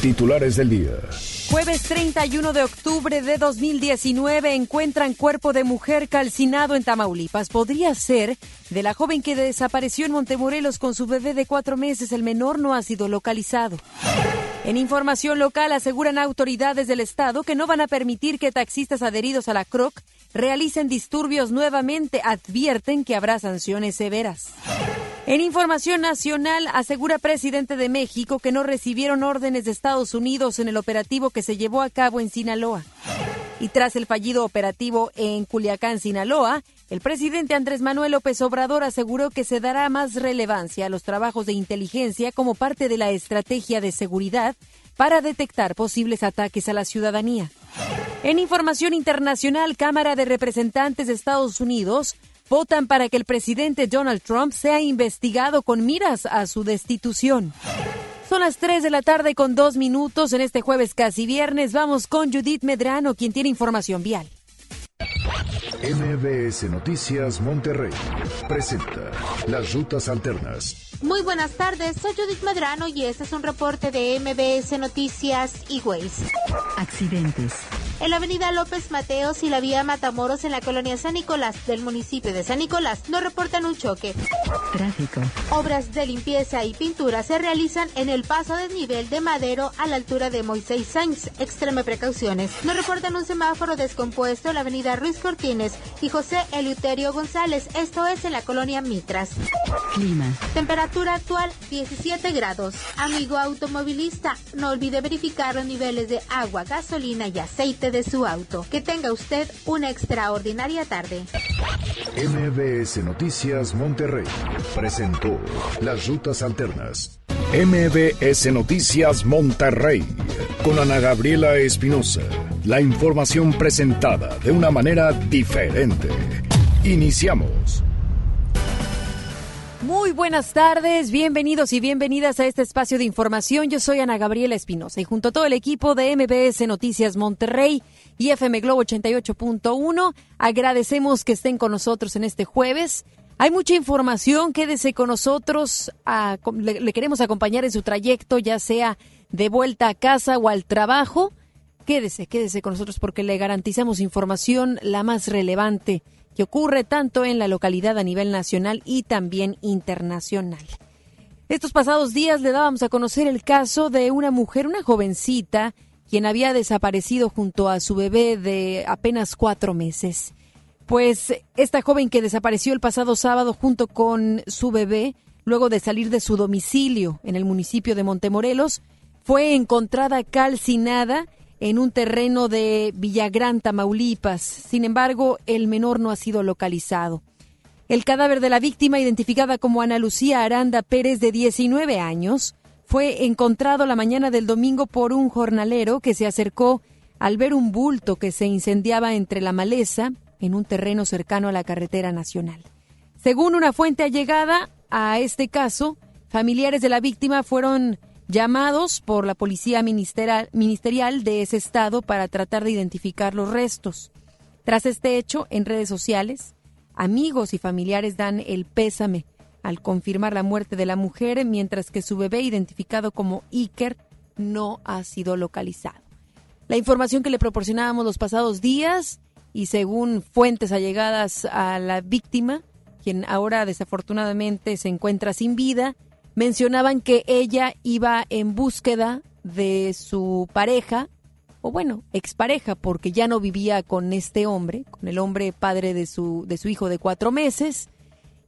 Titulares del día. Jueves 31 de octubre de 2019 encuentran cuerpo de mujer calcinado en Tamaulipas. Podría ser de la joven que desapareció en Montemorelos con su bebé de cuatro meses. El menor no ha sido localizado. En información local aseguran autoridades del estado que no van a permitir que taxistas adheridos a la CROC realicen disturbios nuevamente. Advierten que habrá sanciones severas. En información nacional, asegura presidente de México que no recibieron órdenes de Estados Unidos en el operativo que se llevó a cabo en Sinaloa. Y tras el fallido operativo en Culiacán, Sinaloa, el presidente Andrés Manuel López Obrador aseguró que se dará más relevancia a los trabajos de inteligencia como parte de la estrategia de seguridad para detectar posibles ataques a la ciudadanía. En información internacional, Cámara de Representantes de Estados Unidos votan para que el presidente Donald Trump sea investigado con miras a su destitución. Son las 3 de la tarde con dos minutos en este jueves casi viernes. Vamos con Judith Medrano, quien tiene información vial. MBS Noticias Monterrey presenta las rutas alternas. Muy buenas tardes, soy Judith Medrano y este es un reporte de MBS Noticias y Accidentes. En la avenida López Mateos y la vía Matamoros en la colonia San Nicolás del municipio de San Nicolás no reportan un choque. Tráfico. Obras de limpieza y pintura se realizan en el paso de nivel de Madero a la altura de Moisés Sainz. Extreme precauciones. No reportan un semáforo descompuesto en la avenida Ruiz Cortines y José Eleuterio González. Esto es en la colonia Mitras. Clima. Temperatura actual 17 grados. Amigo automovilista, no olvide verificar los niveles de agua, gasolina y aceite de su auto. Que tenga usted una extraordinaria tarde. MBS Noticias Monterrey presentó las rutas alternas. MBS Noticias Monterrey con Ana Gabriela Espinosa. La información presentada de una manera diferente. Iniciamos. Muy buenas tardes, bienvenidos y bienvenidas a este espacio de información. Yo soy Ana Gabriela Espinosa y junto a todo el equipo de MBS Noticias Monterrey y FM Globo 88.1 agradecemos que estén con nosotros en este jueves. Hay mucha información, quédese con nosotros, le, le queremos acompañar en su trayecto, ya sea de vuelta a casa o al trabajo. Quédese, quédese con nosotros porque le garantizamos información la más relevante ocurre tanto en la localidad a nivel nacional y también internacional. Estos pasados días le dábamos a conocer el caso de una mujer, una jovencita, quien había desaparecido junto a su bebé de apenas cuatro meses. Pues esta joven que desapareció el pasado sábado junto con su bebé, luego de salir de su domicilio en el municipio de Montemorelos, fue encontrada calcinada en un terreno de Villagrán, Tamaulipas. Sin embargo, el menor no ha sido localizado. El cadáver de la víctima, identificada como Ana Lucía Aranda Pérez, de 19 años, fue encontrado la mañana del domingo por un jornalero que se acercó al ver un bulto que se incendiaba entre la maleza en un terreno cercano a la carretera nacional. Según una fuente allegada a este caso, familiares de la víctima fueron llamados por la policía ministerial, de ese estado para tratar de identificar los restos. Tras este hecho, en redes sociales, amigos y familiares dan el pésame al confirmar la muerte de la mujer, mientras que su bebé, identificado como Iker, no ha sido localizado. La información que le proporcionábamos los pasados días y según fuentes allegadas a la víctima, quien ahora desafortunadamente se encuentra sin vida, mencionaban que ella iba en búsqueda de su pareja, o bueno, expareja, porque ya no vivía con este hombre, con el hombre padre de su, de su hijo de cuatro meses.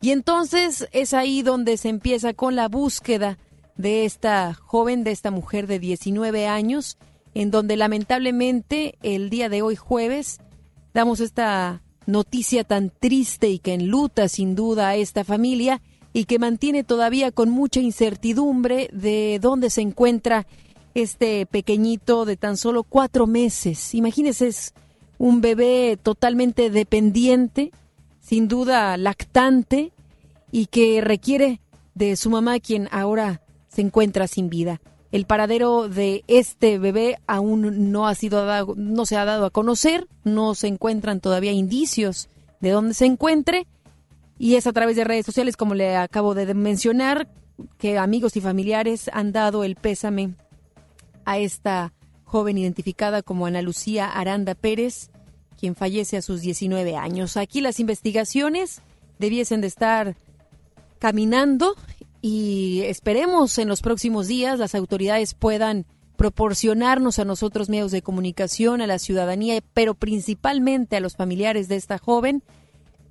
Y entonces es ahí donde se empieza con la búsqueda de esta joven, de esta mujer de 19 años, en donde lamentablemente el día de hoy jueves damos esta noticia tan triste y que enluta sin duda a esta familia y que mantiene todavía con mucha incertidumbre de dónde se encuentra este pequeñito de tan solo cuatro meses. Imagínese, es un bebé totalmente dependiente, sin duda lactante, y que requiere de su mamá, quien ahora se encuentra sin vida. El paradero de este bebé aún no ha sido dado, no se ha dado a conocer, no se encuentran todavía indicios de dónde se encuentre y es a través de redes sociales, como le acabo de mencionar, que amigos y familiares han dado el pésame a esta joven identificada como Ana Lucía Aranda Pérez, quien fallece a sus 19 años. Aquí las investigaciones debiesen de estar caminando y esperemos en los próximos días las autoridades puedan proporcionarnos a nosotros medios de comunicación, a la ciudadanía, pero principalmente a los familiares de esta joven,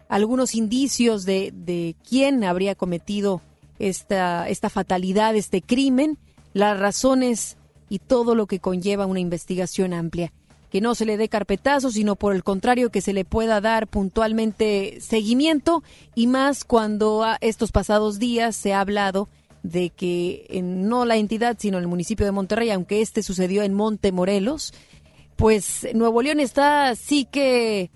algunos indicios de, de quién habría cometido esta, esta fatalidad, este crimen, las razones y todo lo que conlleva una investigación amplia. Que no se le dé carpetazo, sino por el contrario, que se le pueda dar puntualmente seguimiento y más cuando estos pasados días se ha hablado de que en, no la entidad, sino el municipio de Monterrey, aunque este sucedió en Montemorelos, pues Nuevo León está sí que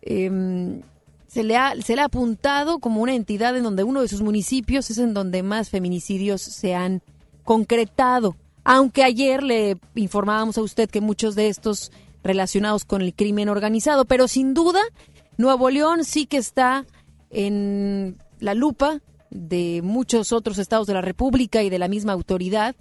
em, se, le ha, se le ha apuntado como una entidad en donde uno de sus municipios es en donde más feminicidios se han concretado. Aunque ayer le informábamos a usted que muchos de estos relacionados con el crimen organizado, pero sin duda Nuevo León sí que está en la lupa de muchos otros estados de la República y de la misma autoridad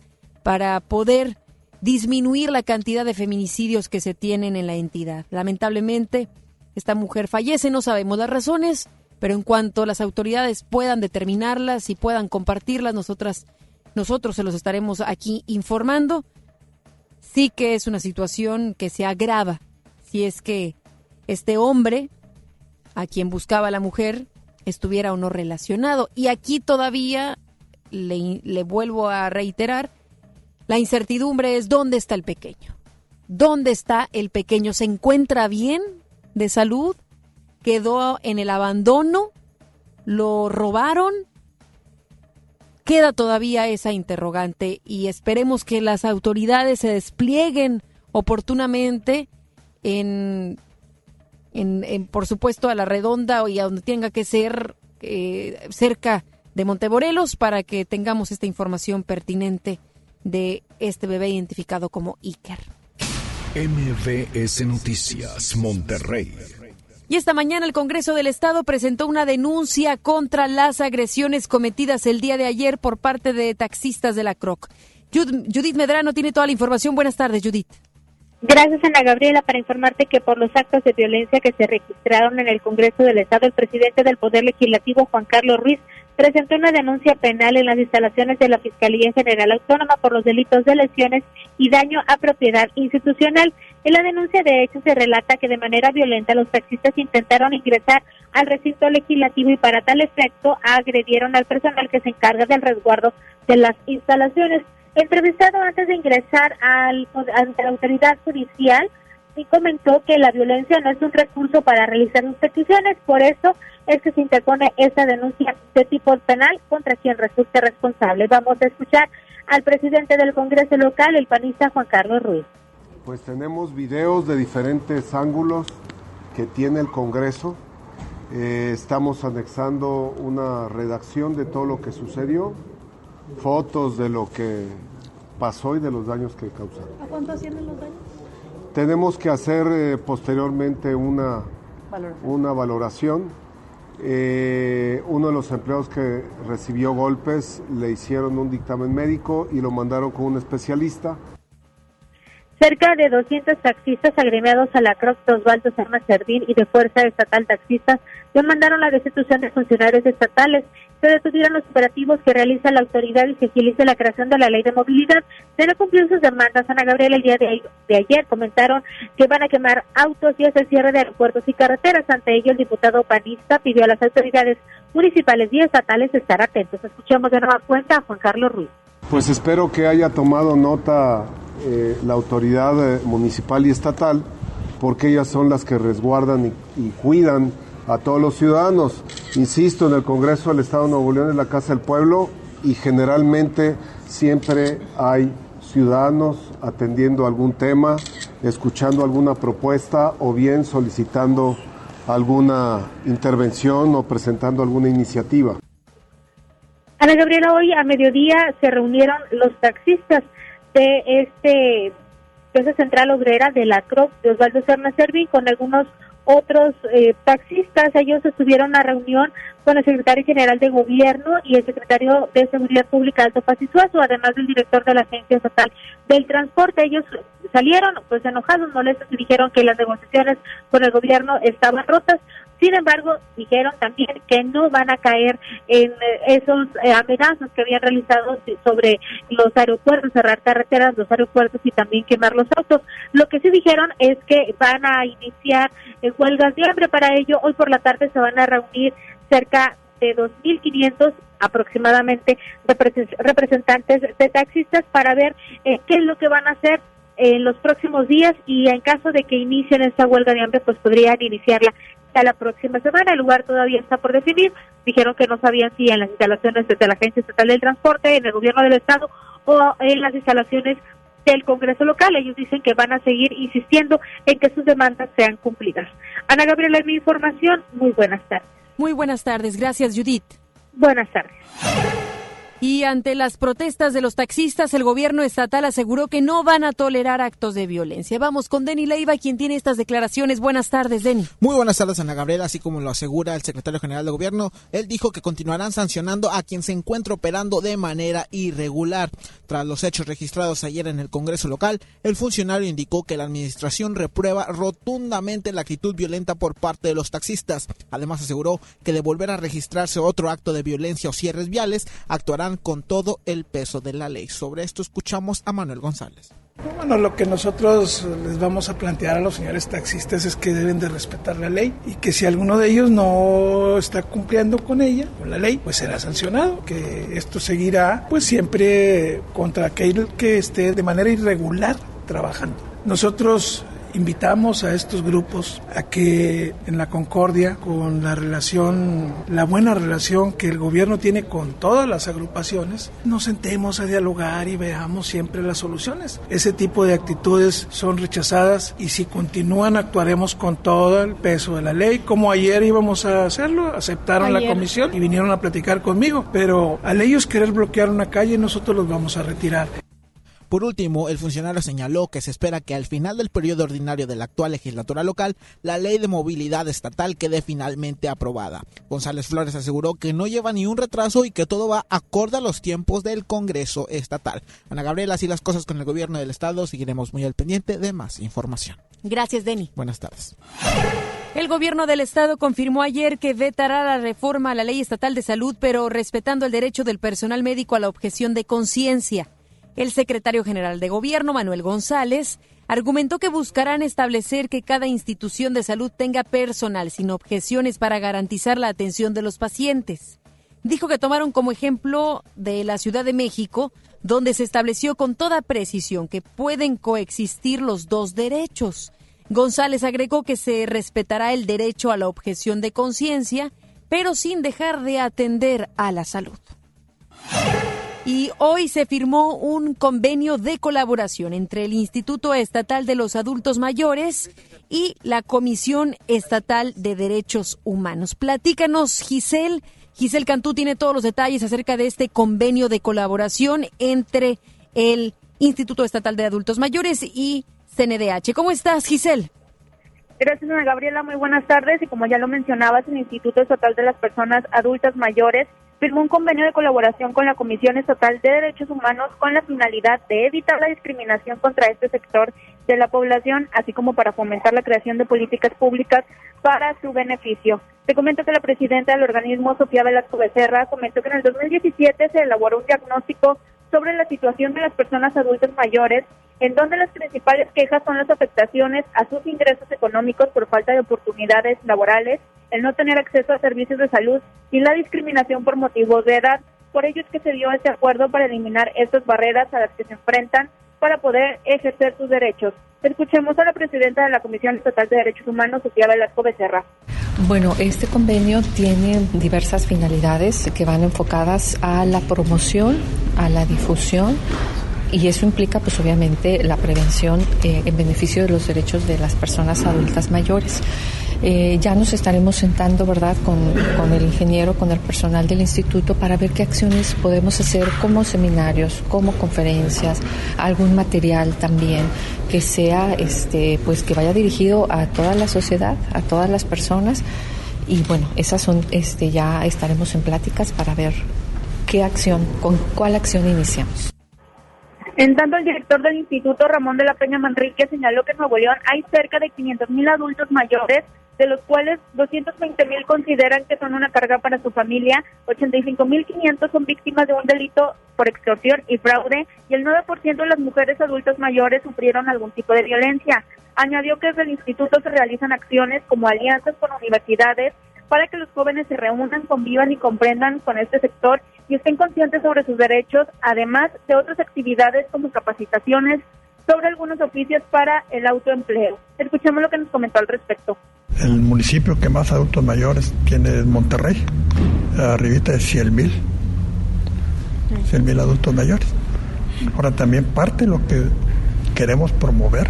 para poder disminuir la cantidad de feminicidios que se tienen en la entidad. Lamentablemente, esta mujer fallece, no sabemos las razones, pero en cuanto las autoridades puedan determinarlas y puedan compartirlas, nosotras, nosotros se los estaremos aquí informando. Sí que es una situación que se agrava si es que este hombre a quien buscaba la mujer estuviera o no relacionado. Y aquí todavía le, le vuelvo a reiterar, la incertidumbre es dónde está el pequeño. ¿Dónde está el pequeño? ¿Se encuentra bien de salud? ¿Quedó en el abandono? ¿Lo robaron? Queda todavía esa interrogante y esperemos que las autoridades se desplieguen oportunamente en por supuesto, a la redonda y a donde tenga que ser eh, cerca de Montemorelos para que tengamos esta información pertinente de este bebé identificado como Iker. MVS Noticias Monterrey. Y esta mañana el Congreso del Estado presentó una denuncia contra las agresiones cometidas el día de ayer por parte de taxistas de la CROC. Judith Medrano tiene toda la información. Buenas tardes, Judith. Gracias, Ana Gabriela, para informarte que por los actos de violencia que se registraron en el Congreso del Estado, el presidente del Poder Legislativo, Juan Carlos Ruiz, presentó una denuncia penal en las instalaciones de la Fiscalía General Autónoma por los delitos de lesiones y daño a propiedad institucional. En la denuncia de hecho se relata que de manera violenta los taxistas intentaron ingresar al recinto legislativo y para tal efecto agredieron al personal que se encarga del resguardo de las instalaciones. Entrevistado antes de ingresar al, ante la autoridad judicial, sí comentó que la violencia no es un recurso para realizar peticiones, por eso es que se interpone esta denuncia de tipo penal contra quien resulte responsable. Vamos a escuchar al presidente del Congreso local, el panista Juan Carlos Ruiz. Pues tenemos videos de diferentes ángulos que tiene el Congreso. Eh, estamos anexando una redacción de todo lo que sucedió, fotos de lo que pasó y de los daños que causaron. ¿A cuánto ascienden los daños? Tenemos que hacer eh, posteriormente una valoración. Una valoración. Eh, uno de los empleados que recibió golpes le hicieron un dictamen médico y lo mandaron con un especialista. Cerca de 200 taxistas agremiados a la CROC Osvaldo Serna Cerdín y de Fuerza Estatal Taxistas demandaron la destitución de funcionarios estatales se detuvieron los operativos que realiza la autoridad y se agilice la creación de la ley de movilidad. Se no cumplió sus demandas. Ana Gabriela el día de, ayer comentaron que van a quemar autos y hacer cierre de aeropuertos y carreteras. Ante ello, el diputado panista pidió a las autoridades municipales y estatales estar atentos. Escuchemos de nueva cuenta a Juan Carlos Ruiz. Pues espero que haya tomado nota eh, la autoridad eh, municipal y estatal, porque ellas son las que resguardan y cuidan a todos los ciudadanos. Insisto, en el Congreso del Estado de Nuevo León es la Casa del Pueblo y generalmente siempre hay ciudadanos atendiendo algún tema, escuchando alguna propuesta o bien solicitando alguna intervención o presentando alguna iniciativa. Ana Gabriela, hoy a mediodía se reunieron los taxistas de este Central Obrera de la CROP de Osvaldo Serna Servi con algunos otros eh, taxistas. Ellos estuvieron en una reunión con el secretario general de gobierno y el secretario de Seguridad Pública, Alto Paz además del director de la Agencia Estatal del Transporte. Ellos salieron pues enojados, molestos y dijeron que las negociaciones con el gobierno estaban rotas. Sin embargo, dijeron también que no van a caer en eh, esos eh, amenazas que habían realizado sobre los aeropuertos, cerrar carreteras, los aeropuertos y también quemar los autos. Lo que sí dijeron es que van a iniciar eh, huelgas de hambre. Para ello, hoy por la tarde se van a reunir cerca de 2.500 aproximadamente representantes de taxistas para ver qué es lo que van a hacer en los próximos días y en caso de que inicien esta huelga de hambre, pues podrían iniciarla a la próxima semana. El lugar todavía está por definir. Dijeron que no sabían si en las instalaciones de la Agencia Estatal del Transporte, en el gobierno del Estado o en las instalaciones del Congreso local. Ellos dicen que van a seguir insistiendo en que sus demandas sean cumplidas. Ana Gabriela, mi información. Muy buenas tardes. Muy buenas tardes. Gracias, Judith. Buenas tardes. Y ante las protestas de los taxistas, el gobierno estatal aseguró que no van a tolerar actos de violencia. Vamos con Denny Leiva, quien tiene estas declaraciones. Buenas tardes, Denny. Muy buenas tardes, Ana Gabriela. Así como lo asegura el secretario general de gobierno, él dijo que continuarán sancionando a quien se encuentre operando de manera irregular. Tras los hechos registrados ayer en el Congreso local, el funcionario indicó que la administración reprueba rotundamente la actitud violenta por parte de los taxistas. Además, aseguró que de volver a registrarse otro acto de violencia o cierres viales, con todo el peso de la ley. Sobre esto escuchamos a Manuel González. Bueno, lo que nosotros les vamos a plantear a los señores taxistas es que deben de respetar la ley y que si alguno de ellos no está cumpliendo con ella, con la ley, pues será sancionado, que esto seguirá pues siempre contra aquel que esté de manera irregular trabajando. Nosotros invitamos a estos grupos a que en la concordia, con la relación, la buena relación que el gobierno tiene con todas las agrupaciones, nos sentemos a dialogar y veamos siempre las soluciones. Ese tipo de actitudes son rechazadas y si continúan actuaremos con todo el peso de la ley, como ayer íbamos a hacerlo, aceptaron la comisión y vinieron a platicar conmigo, pero al ellos querer bloquear una calle nosotros los vamos a retirar. Por último, el funcionario señaló que se espera que al final del periodo ordinario de la actual legislatura local, la ley de movilidad estatal quede finalmente aprobada. González Flores aseguró que no lleva ni un retraso y que todo va acorde a los tiempos del Congreso estatal. Ana Gabriela, así las cosas con el gobierno del estado, seguiremos muy al pendiente de más información. Gracias, Denny. Buenas tardes. El gobierno del estado confirmó ayer que vetará la reforma a la ley estatal de salud, pero respetando el derecho del personal médico a la objeción de conciencia. El secretario general de Gobierno, Manuel González, argumentó que buscarán establecer que cada institución de salud tenga personal sin objeciones para garantizar la atención de los pacientes. Dijo que tomaron como ejemplo de la Ciudad de México, donde se estableció con toda precisión que pueden coexistir los dos derechos. González agregó que se respetará el derecho a la objeción de conciencia, pero sin dejar de atender a la salud. Y hoy se firmó un convenio de colaboración entre el Instituto Estatal de los Adultos Mayores y la Comisión Estatal de Derechos Humanos. Platícanos, Giselle. Giselle Cantú tiene todos los detalles acerca de este convenio de colaboración entre el Instituto Estatal de Adultos Mayores y CNDH. ¿Cómo estás, Giselle? Gracias, Gabriela. Muy buenas tardes. Y como ya lo mencionabas, el Instituto Estatal de las Personas Adultas Mayores firmó un convenio de colaboración con la Comisión Estatal de Derechos Humanos con la finalidad de evitar la discriminación contra este sector de la población, así como para fomentar la creación de políticas públicas para su beneficio. Te comento que la presidenta del organismo, Sofía Velasco Becerra, comentó que en el 2017 se elaboró un diagnóstico sobre la situación de las personas adultas mayores, en donde las principales quejas son las afectaciones a sus ingresos económicos por falta de oportunidades laborales, el no tener acceso a servicios de salud y la discriminación por motivos de edad. Por ello es que se dio este acuerdo para eliminar estas barreras a las que se enfrentan para poder ejercer sus derechos. Escuchemos a la presidenta de la Comisión Estatal de Derechos Humanos, Sofía Velasco Becerra. Bueno, este convenio tiene diversas finalidades que van enfocadas a la promoción, a la difusión y eso implica pues obviamente la prevención eh, en beneficio de los derechos de las personas adultas mayores. Eh, ya nos estaremos sentando, ¿verdad?, con, con, el ingeniero, con el personal del instituto para ver qué acciones podemos hacer como seminarios, como conferencias, algún material también que sea, este, pues que vaya dirigido a toda la sociedad, a todas las personas. Y bueno, esas son, este, ya estaremos en pláticas para ver qué acción, con cuál acción iniciamos. En tanto, el director del instituto, Ramón de la Peña Manrique, señaló que en Nuevo León hay cerca de 500 mil adultos mayores, de los cuales 220 mil consideran que son una carga para su familia, 85 mil 500 son víctimas de un delito por extorsión y fraude, y el 9% de las mujeres adultas mayores sufrieron algún tipo de violencia. Añadió que desde el instituto se realizan acciones como alianzas con universidades para que los jóvenes se reúnan, convivan y comprendan con este sector y estén conscientes sobre sus derechos, además de otras actividades como capacitaciones sobre algunos oficios para el autoempleo. Escuchemos lo que nos comentó al respecto. El municipio que más adultos mayores tiene es Monterrey, arribita de 100 mil, 100 mil adultos mayores. Ahora también parte de lo que queremos promover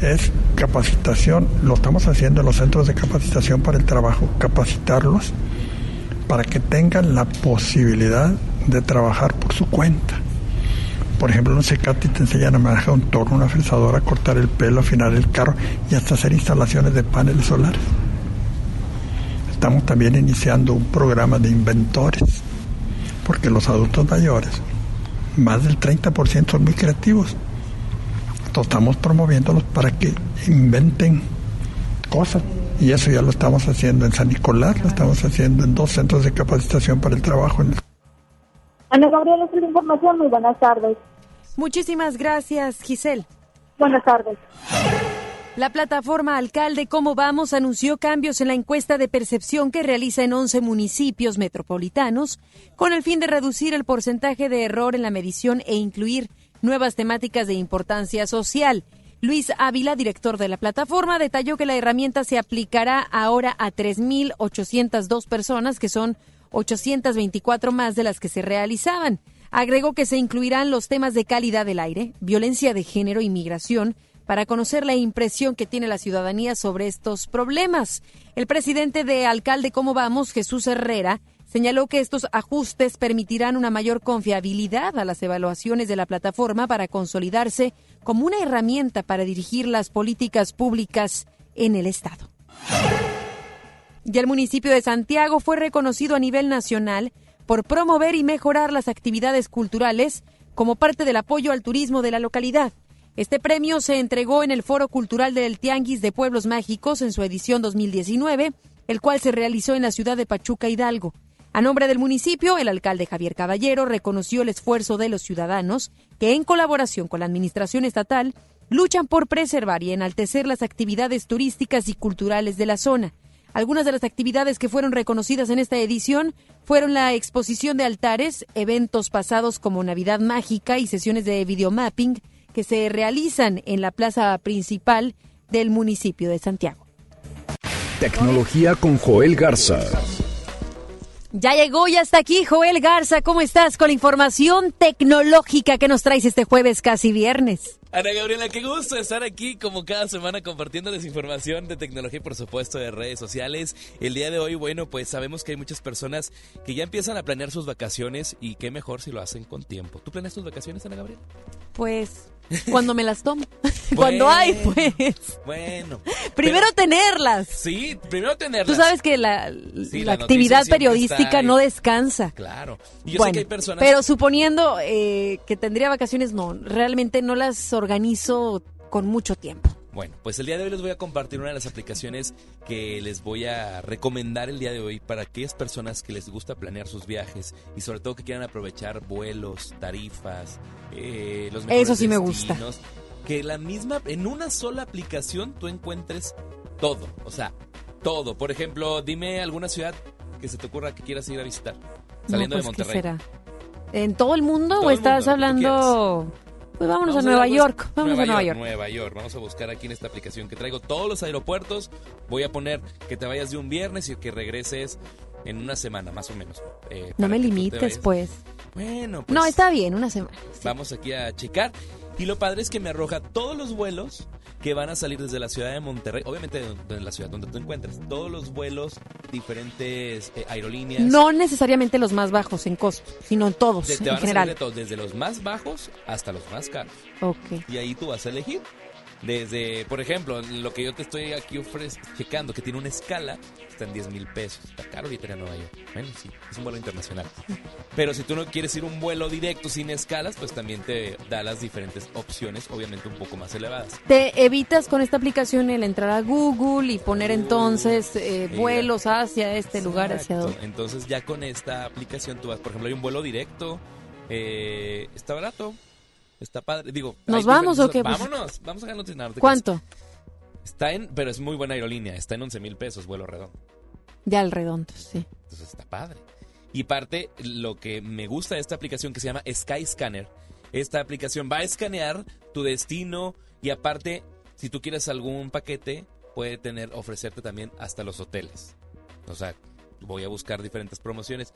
es capacitación, lo estamos haciendo en los centros de capacitación para el trabajo, capacitarlos para que tengan la posibilidad de trabajar por su cuenta. Por ejemplo, un CECATI te enseñan a manejar un torno, una fresadora, cortar el pelo, afinar el carro y hasta hacer instalaciones de paneles solares. Estamos también iniciando un programa de inventores, porque los adultos mayores, más del 30% son muy creativos estamos promoviéndolos para que inventen cosas. Y eso ya lo estamos haciendo en San Nicolás, lo estamos haciendo en dos centros de capacitación para el trabajo. Ana Gabriela, es la información. Muy buenas tardes. Muchísimas gracias, Giselle. Buenas tardes. La plataforma Alcalde Cómo Vamos anunció cambios en la encuesta de percepción que realiza en 11 municipios metropolitanos con el fin de reducir el porcentaje de error en la medición e incluir nuevas temáticas de importancia social. Luis Ávila, director de la plataforma, detalló que la herramienta se aplicará ahora a 3.802 personas, que son 824 más de las que se realizaban. Agregó que se incluirán los temas de calidad del aire, violencia de género y migración, para conocer la impresión que tiene la ciudadanía sobre estos problemas. El presidente de Alcalde Cómo Vamos, Jesús Herrera, Señaló que estos ajustes permitirán una mayor confiabilidad a las evaluaciones de la plataforma para consolidarse como una herramienta para dirigir las políticas públicas en el Estado. Y el municipio de Santiago fue reconocido a nivel nacional por promover y mejorar las actividades culturales como parte del apoyo al turismo de la localidad. Este premio se entregó en el Foro Cultural del Tianguis de Pueblos Mágicos en su edición 2019, el cual se realizó en la ciudad de Pachuca Hidalgo. A nombre del municipio, el alcalde Javier Caballero reconoció el esfuerzo de los ciudadanos que, en colaboración con la Administración Estatal, luchan por preservar y enaltecer las actividades turísticas y culturales de la zona. Algunas de las actividades que fueron reconocidas en esta edición fueron la exposición de altares, eventos pasados como Navidad Mágica y sesiones de videomapping que se realizan en la plaza principal del municipio de Santiago. Tecnología con Joel Garza. Ya llegó, ya está aquí Joel Garza. ¿Cómo estás con la información tecnológica que nos traes este jueves casi viernes? Ana Gabriela, qué gusto estar aquí como cada semana compartiendo desinformación de tecnología y por supuesto de redes sociales. El día de hoy, bueno, pues sabemos que hay muchas personas que ya empiezan a planear sus vacaciones y qué mejor si lo hacen con tiempo. ¿Tú planeas tus vacaciones, Ana Gabriela? Pues cuando me las tomo. Cuando hay, pues. Bueno. Primero tenerlas. Sí, primero tenerlas. Tú sabes que la, actividad periodística no descansa. Claro. Y yo sé que hay personas... Pero suponiendo eh, que tendría vacaciones, no. Realmente no las organizo con mucho tiempo. Bueno, pues el día de hoy les voy a compartir una de las aplicaciones que les voy a recomendar el día de hoy para aquellas personas que les gusta planear sus viajes y sobre todo que quieran aprovechar vuelos, tarifas, eh, los mejores Eso sí me gusta. Que la misma, en una sola aplicación tú encuentres todo, o sea, todo. Por ejemplo, dime alguna ciudad que se te ocurra que quieras ir a visitar, saliendo de pues, Monterrey. ¿qué será? ¿En todo el mundo o estás hablando pues vámonos a Nueva York. Vamos a Nueva York. Nueva York. Vamos a buscar aquí en esta aplicación que traigo todos los aeropuertos. Voy a poner que te vayas de un viernes y que regreses en una semana, más o menos. Eh, no me limites, pues. Bueno, pues. No, está bien, una semana. Vamos aquí a checar. Y lo padre es que me arroja todos los vuelos que van a salir desde la ciudad de Monterrey, obviamente de, la ciudad donde te encuentres. Todos los vuelos, diferentes eh, aerolíneas. No necesariamente los más bajos en costo, sino todos, de, te en van general. A salir de todos, desde los más bajos hasta los más caros. Ok. Y ahí tú vas a elegir. Desde, por ejemplo, lo que yo te estoy aquí checando, que tiene una escala, está en 10 mil pesos. Está caro ahorita en Nueva York. Bueno, sí, es un vuelo internacional. Pero si tú no quieres ir un vuelo directo sin escalas, pues también te da las diferentes opciones, obviamente un poco más elevadas. Te evitas con esta aplicación el entrar a Google y poner entonces eh, vuelos hacia este lugar, hacia otro. Entonces ya con esta aplicación tú vas, por ejemplo, hay un vuelo directo, eh, está barato, Está padre. Digo, ¿nos vamos o qué? Pues, Vámonos, vamos a ganar. ¿Cuánto? Está en, pero es muy buena aerolínea, está en 11 mil pesos, vuelo redondo. Ya el redondo, sí. Entonces está padre. Y parte, lo que me gusta de esta aplicación que se llama Sky Scanner, esta aplicación va a escanear tu destino y aparte, si tú quieres algún paquete, puede tener, ofrecerte también hasta los hoteles. O sea, voy a buscar diferentes promociones.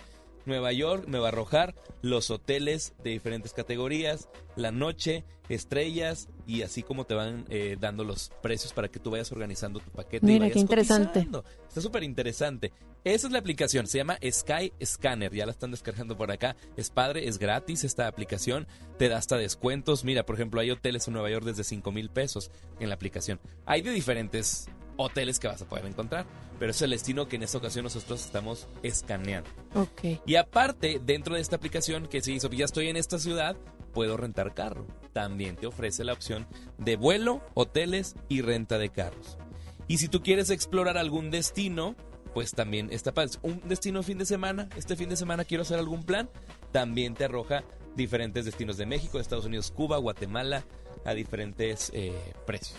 Nueva York me va a arrojar los hoteles de diferentes categorías, la noche, estrellas y así como te van eh, dando los precios para que tú vayas organizando tu paquete. Mira, qué interesante. Está súper interesante. Esa es la aplicación, se llama Sky Scanner, ya la están descargando por acá. Es padre, es gratis esta aplicación, te da hasta descuentos. Mira, por ejemplo, hay hoteles en Nueva York desde 5 mil pesos en la aplicación. Hay de diferentes hoteles que vas a poder encontrar, pero es el destino que en esta ocasión nosotros estamos escaneando. Ok. Y aparte, dentro de esta aplicación que se hizo, ya estoy en esta ciudad, puedo rentar carro. También te ofrece la opción de vuelo, hoteles y renta de carros. Y si tú quieres explorar algún destino, pues también está para un destino fin de semana, este fin de semana quiero hacer algún plan, también te arroja diferentes destinos de México, Estados Unidos, Cuba, Guatemala, a diferentes eh, precios.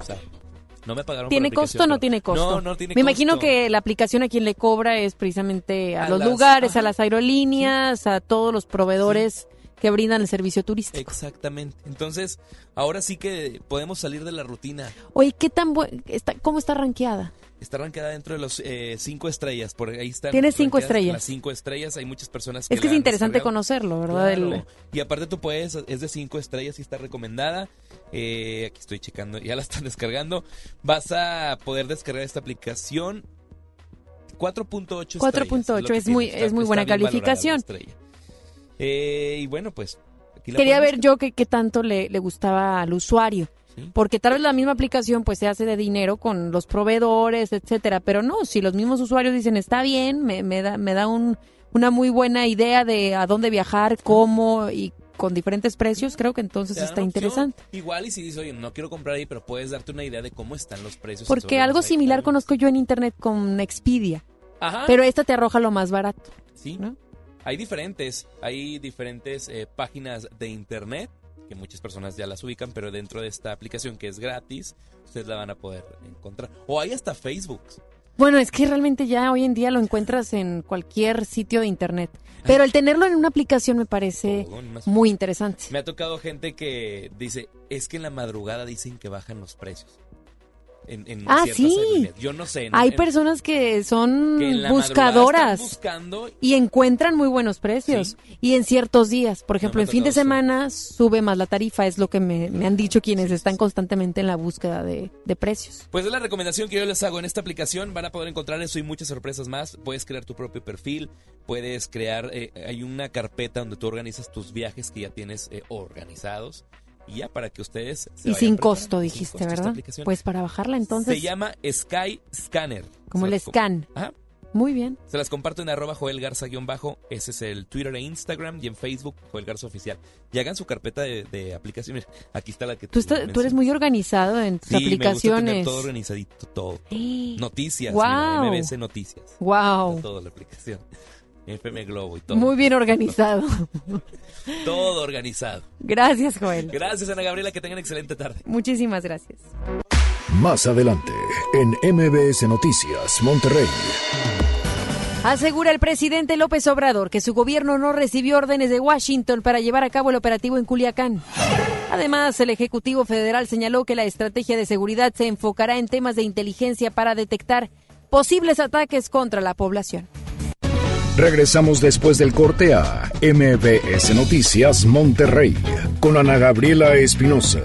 O sea, no me pagaron ¿Tiene costo o no tiene costo? No, no tiene Me costo. imagino que la aplicación a quien le cobra es precisamente a, los lugares, a las aerolíneas, a todos los proveedores que brindan el servicio turístico. Exactamente. Entonces, ahora sí que podemos salir de la rutina. Oye, ¿qué tan está, cómo está rankeada? Está rankeada dentro de los eh, cinco estrellas. Por ahí están. Tiene cinco estrellas. Las cinco estrellas. Hay muchas personas que. Es que es interesante conocerlo, ¿verdad? Claro. Y aparte tú puedes, es de cinco estrellas y está recomendada. Eh, aquí estoy checando, ya la están descargando. Vas a poder descargar esta aplicación 4.8 4.8 es, muy es muy buena calificación. Eh, y bueno, pues quería ver yo qué tanto le, le, gustaba al usuario. ¿Sí? Porque tal vez la misma aplicación pues se hace de dinero con los proveedores, etcétera, pero no, si los mismos usuarios dicen está bien, me, me da, me da un, una muy buena idea de a dónde viajar, cómo y con diferentes precios, creo que entonces está interesante. Igual y si dices, oye, no quiero comprar ahí, pero puedes darte una idea de cómo están los precios. Porque algo similar conozco yo en internet con Expedia. Ajá. Pero esta te arroja lo más barato. Sí. ¿no? Hay diferentes, hay diferentes eh, páginas de internet que muchas personas ya las ubican, pero dentro de esta aplicación que es gratis, ustedes la van a poder encontrar. O hay hasta Facebook. Bueno, es que realmente ya hoy en día lo encuentras en cualquier sitio de internet. Pero el tenerlo en una aplicación me parece muy interesante. Me ha tocado gente que dice, es que en la madrugada dicen que bajan los precios. En, en ah, sí. Yo no sé. Hay en, personas que son que buscadoras buscando y encuentran muy buenos precios. Sí. Y en ciertos días, por ejemplo, No en fin de semana sube más la tarifa, es lo que me, me han dicho quienes están constantemente en la búsqueda de, de precios. Pues es la recomendación que yo les hago en esta aplicación. Van a poder encontrar eso y muchas sorpresas más. Puedes crear tu propio perfil, puedes crear, eh, hay una carpeta donde tú organizas tus viajes que ya tienes eh, organizados. Y ya para que ustedes... Se Y sin costo, Sin dijiste, costo esta ¿verdad? Pues para bajarla entonces, Se llama Sky Scanner. como el scan. Ajá. Muy bien. Se las comparto en arroba Joel Garza guion bajo. Ese es el Twitter e Instagram. Y en Facebook, Joel Garza Oficial. Y hagan su carpeta de, de aplicaciones. Aquí está la que Tú, está- tú eres muy organizado en tus Sí, me gusta tener aplicaciones. todo organizadito, todo. Noticias. Mira, MBC Noticias. Wow. Está Toda la aplicación. FM Globo y todo. Muy bien organizado. Todo organizado. Gracias, Joel. Gracias, Ana Gabriela. Que tengan excelente tarde. Muchísimas gracias. Más adelante, en MBS Noticias, Monterrey. Asegura el presidente López Obrador que su gobierno no recibió órdenes de Washington para llevar a cabo el operativo en Culiacán. Además, el Ejecutivo Federal señaló que la estrategia de seguridad se enfocará en temas de inteligencia para detectar posibles ataques contra la población. Regresamos después del corte a MBS Noticias Monterrey con Ana Gabriela Espinosa.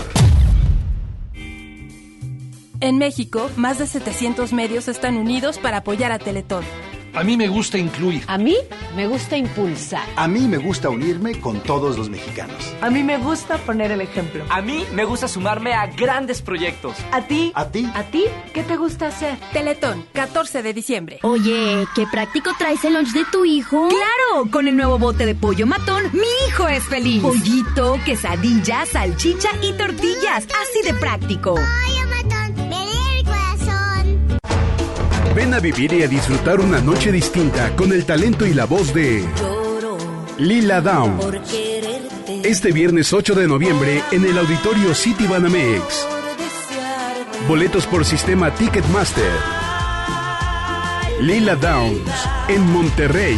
En México, más de 700 medios están unidos para apoyar a Teletón. A mí me gusta incluir. A mí me gusta impulsar. A mí me gusta unirme con todos los mexicanos. A mí me gusta poner el ejemplo. A mí me gusta sumarme a grandes proyectos. ¿A ti? ¿A ti? ¿A ti? ¿Qué te gusta hacer? Teletón, 14 de diciembre. Oye, ¿qué práctico traes el lunch de tu hijo? ¡Claro! Con el nuevo bote de pollo matón, mi hijo es feliz. Pollito, quesadilla, salchicha y tortillas. Así de práctico. Pollo Ven a vivir y a disfrutar una noche distinta con el talento y la voz de Lila Down. Este viernes 8 de noviembre en el auditorio City Banamex. Boletos por sistema Ticketmaster. Lila Downs en Monterrey.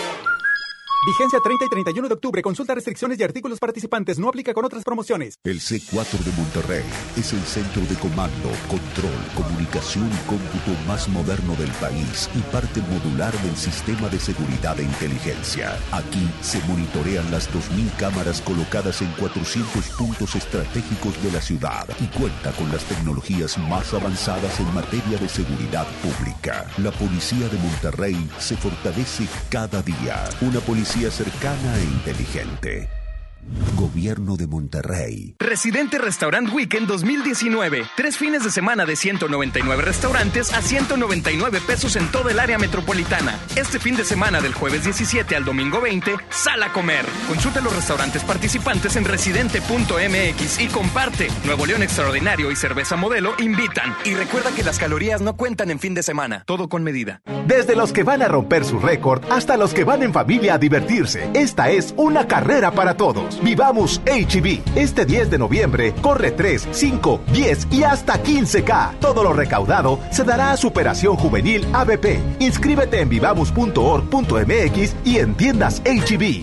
Vigencia 30 y 31 de octubre. Consulta restricciones y artículos participantes. No aplica con otras promociones. El C4 de Monterrey es el centro de comando, control, comunicación y cómputo más moderno del país y parte modular del sistema de seguridad e inteligencia. Aquí se monitorean las 2.000 cámaras colocadas en 400 puntos estratégicos de la ciudad y cuenta con las tecnologías más avanzadas en materia de seguridad pública. La policía de Monterrey se fortalece cada día. Una policía cercana e inteligente. Gobierno de Monterrey. Residente Restaurant Weekend 2019. Tres fines de semana de 199 restaurantes a 199 pesos en toda el área metropolitana. Este fin de semana del jueves 17 al domingo 20, sal a comer. Consulta los restaurantes participantes en residente.mx y comparte. Nuevo León Extraordinario y Cerveza Modelo invitan. Y recuerda que las calorías no cuentan en fin de semana. Todo con medida. Desde los que van a romper su récord hasta los que van en familia a divertirse. Esta es una carrera para todos. Vivamos HB. Este 10 de noviembre corre 3, 5, 10 y hasta 15K. Todo lo recaudado se dará a Superación Juvenil ABP. Inscríbete en vivamos.org.mx y en tiendas HB.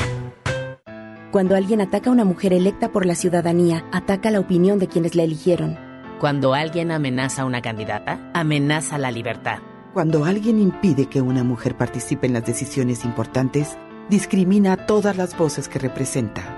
Cuando alguien ataca a una mujer electa por la ciudadanía, ataca la opinión de quienes la eligieron. Cuando alguien amenaza a una candidata, amenaza la libertad. Cuando alguien impide que una mujer participe en las decisiones importantes, discrimina a todas las voces que representa.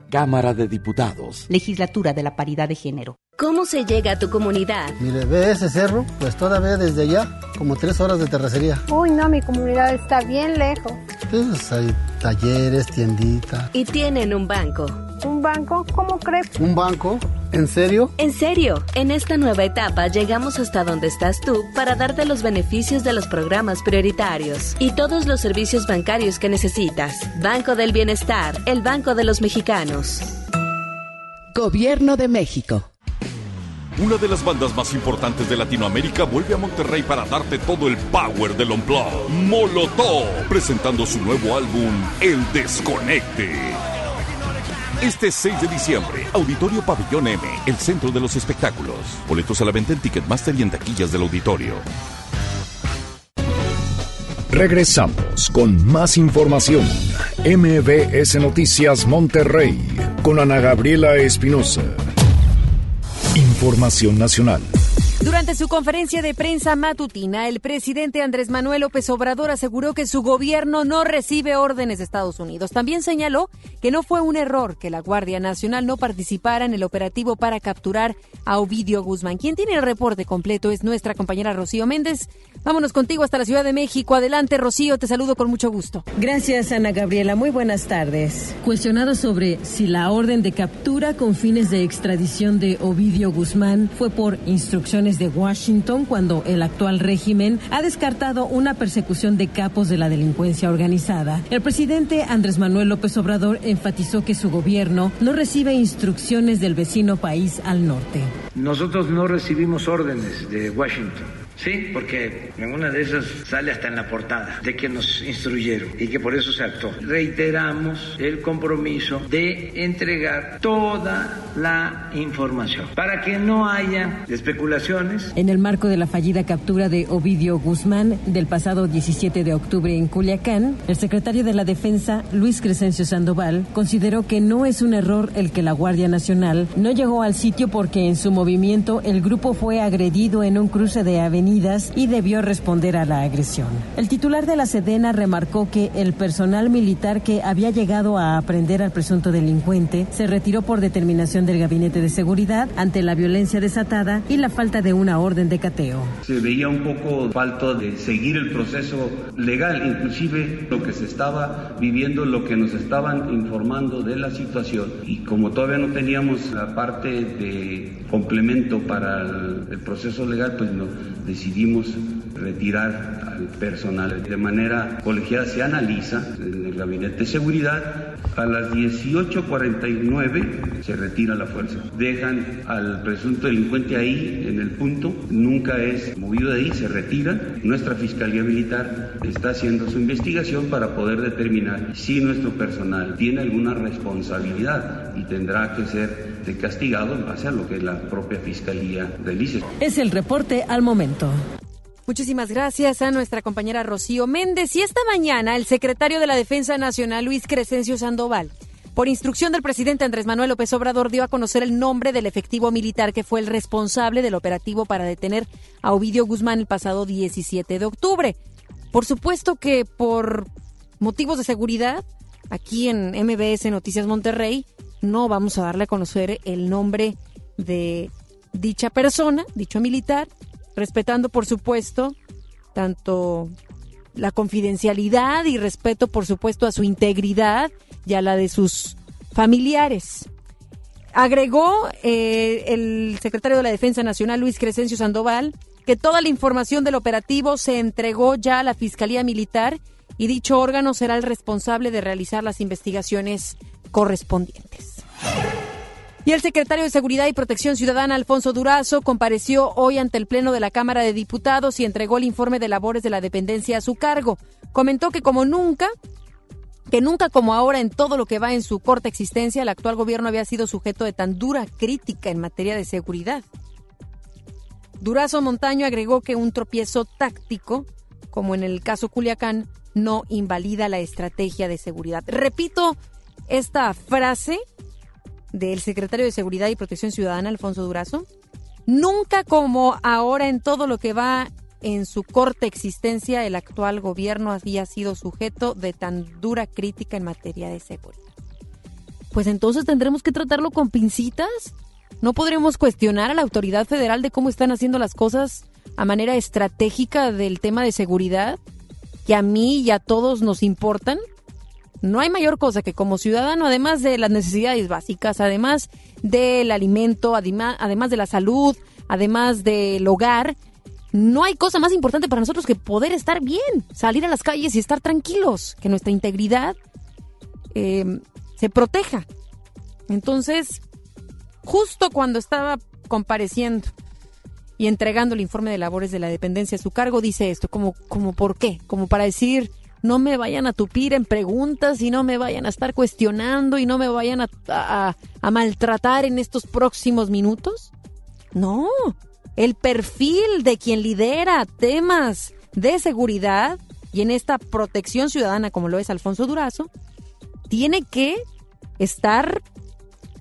Cámara de Diputados. Legislatura de la Paridad de Género. ¿Cómo se llega a tu comunidad? Mire, ve ese cerro, pues todavía desde allá, como tres horas de terracería. Uy, no, mi comunidad está bien lejos. Pues hay talleres, tiendita. Y tienen un banco. ¿Un banco? ¿Cómo crees? Un banco ¿En serio? En serio. En esta nueva etapa llegamos hasta donde estás tú para darte los beneficios de los programas prioritarios y todos los servicios bancarios que necesitas. Banco del Bienestar, el Banco de los Mexicanos. Gobierno de México. Una de las bandas más importantes de Latinoamérica vuelve a Monterrey para darte todo el power del Unplugged. Molotov, presentando su nuevo álbum, El Desconecte. Este 6 de diciembre, Auditorio Pabellón M, el centro de los espectáculos. Boletos a la venta en Ticketmaster y en taquillas del auditorio. Regresamos con más información. MBS Noticias Monterrey con Ana Gabriela Espinosa. Información nacional. Durante su conferencia de prensa matutina, el presidente Andrés Manuel López Obrador aseguró que su gobierno no recibe órdenes de Estados Unidos. También señaló que no fue un error que la Guardia Nacional no participara en el operativo para capturar a Ovidio Guzmán. Quien tiene el reporte completo es nuestra compañera Rocío Méndez. Vámonos contigo hasta la Ciudad de México. Adelante, Rocío, te saludo con mucho gusto. Gracias, Ana Gabriela. Muy buenas tardes. Cuestionado sobre si la orden de captura con fines de extradición de Ovidio Guzmán fue por instrucciones de Washington cuando el actual régimen ha descartado una persecución de capos de la delincuencia organizada. El presidente Andrés Manuel López Obrador enfatizó que su gobierno no recibe instrucciones del vecino país al norte. Nosotros no recibimos órdenes de Washington. Sí, porque en una de esas sale hasta en la portada de que nos instruyeron y que por eso se actuó. Reiteramos el compromiso de entregar toda la información para que no haya especulaciones. En el marco de la fallida captura de Ovidio Guzmán del pasado 17 de octubre en Culiacán, el secretario de la Defensa, Luis Crescencio Sandoval, consideró que no es un error el que la Guardia Nacional no llegó al sitio porque en su movimiento el grupo fue agredido en un cruce de avenida y debió responder a la agresión. El titular de la Sedena remarcó que el personal militar que había llegado a aprender al presunto delincuente se retiró por determinación del Gabinete de Seguridad ante la violencia desatada y la falta de una orden de cateo. Se veía un poco falto de seguir el proceso legal, inclusive lo que se estaba viviendo, lo que nos estaban informando de la situación. Y como todavía no teníamos la parte de complemento para el, proceso legal, pues no decidimos retirar al personal. De manera colegiada se analiza en el gabinete de seguridad. A las 18.49 se retira la fuerza. Dejan al presunto delincuente ahí en el punto, nunca es movido de ahí, se retira. Nuestra Fiscalía Militar está haciendo su investigación para poder determinar si nuestro personal tiene alguna responsabilidad y tendrá que ser castigado en base a lo que la propia Fiscalía dice. Es el reporte al momento. Muchísimas gracias a nuestra compañera Rocío Méndez. Y esta mañana el secretario de la Defensa Nacional, Luis Crescencio Sandoval, por instrucción del presidente Andrés Manuel López Obrador, dio a conocer el nombre del efectivo militar que fue el responsable del operativo para detener a Ovidio Guzmán el pasado 17 de octubre. Por supuesto que por motivos de seguridad, aquí en MBS Noticias Monterrey, no vamos a darle a conocer el nombre de dicha persona, dicho militar, respetando, por supuesto, tanto la confidencialidad y respeto, por supuesto, a su integridad y a la de sus familiares. Agregó eh, el secretario de la Defensa Nacional, Luis Crescencio Sandoval, que toda la información del operativo se entregó ya a la Fiscalía Militar y dicho órgano será el responsable de realizar las investigaciones correspondientes. Y el secretario de Seguridad y Protección Ciudadana, Alfonso Durazo, compareció hoy ante el Pleno de la Cámara de Diputados y entregó el informe de labores de la dependencia a su cargo. Comentó que como nunca, que nunca como ahora en todo lo que va en su corta existencia, el actual gobierno había sido sujeto de tan dura crítica en materia de seguridad. Durazo Montaño agregó que un tropiezo táctico, como en el caso Culiacán, no invalida la estrategia de seguridad. Repito esta frase del secretario de Seguridad y Protección Ciudadana, Alfonso Durazo. Nunca como ahora en todo lo que va en su corta existencia, el actual gobierno había sido sujeto de tan dura crítica en materia de seguridad. Pues entonces tendremos que tratarlo con pincitas. No podremos cuestionar a la autoridad federal de cómo están haciendo las cosas a manera estratégica del tema de seguridad, que a mí y a todos nos importan. No hay mayor cosa que como ciudadano, además de las necesidades básicas, además del alimento, además de la salud, además del hogar, no hay cosa más importante para nosotros que poder estar bien, salir a las calles y estar tranquilos, que nuestra integridad eh, se proteja. Entonces, justo cuando estaba compareciendo y entregando el informe de labores de la dependencia a su cargo, dice esto, como, como por qué, como para decir, no me vayan a tupir en preguntas y no me vayan a estar cuestionando y no me vayan a maltratar en estos próximos minutos. No, el perfil de quien lidera temas de seguridad y en esta protección ciudadana como lo es Alfonso Durazo, tiene que estar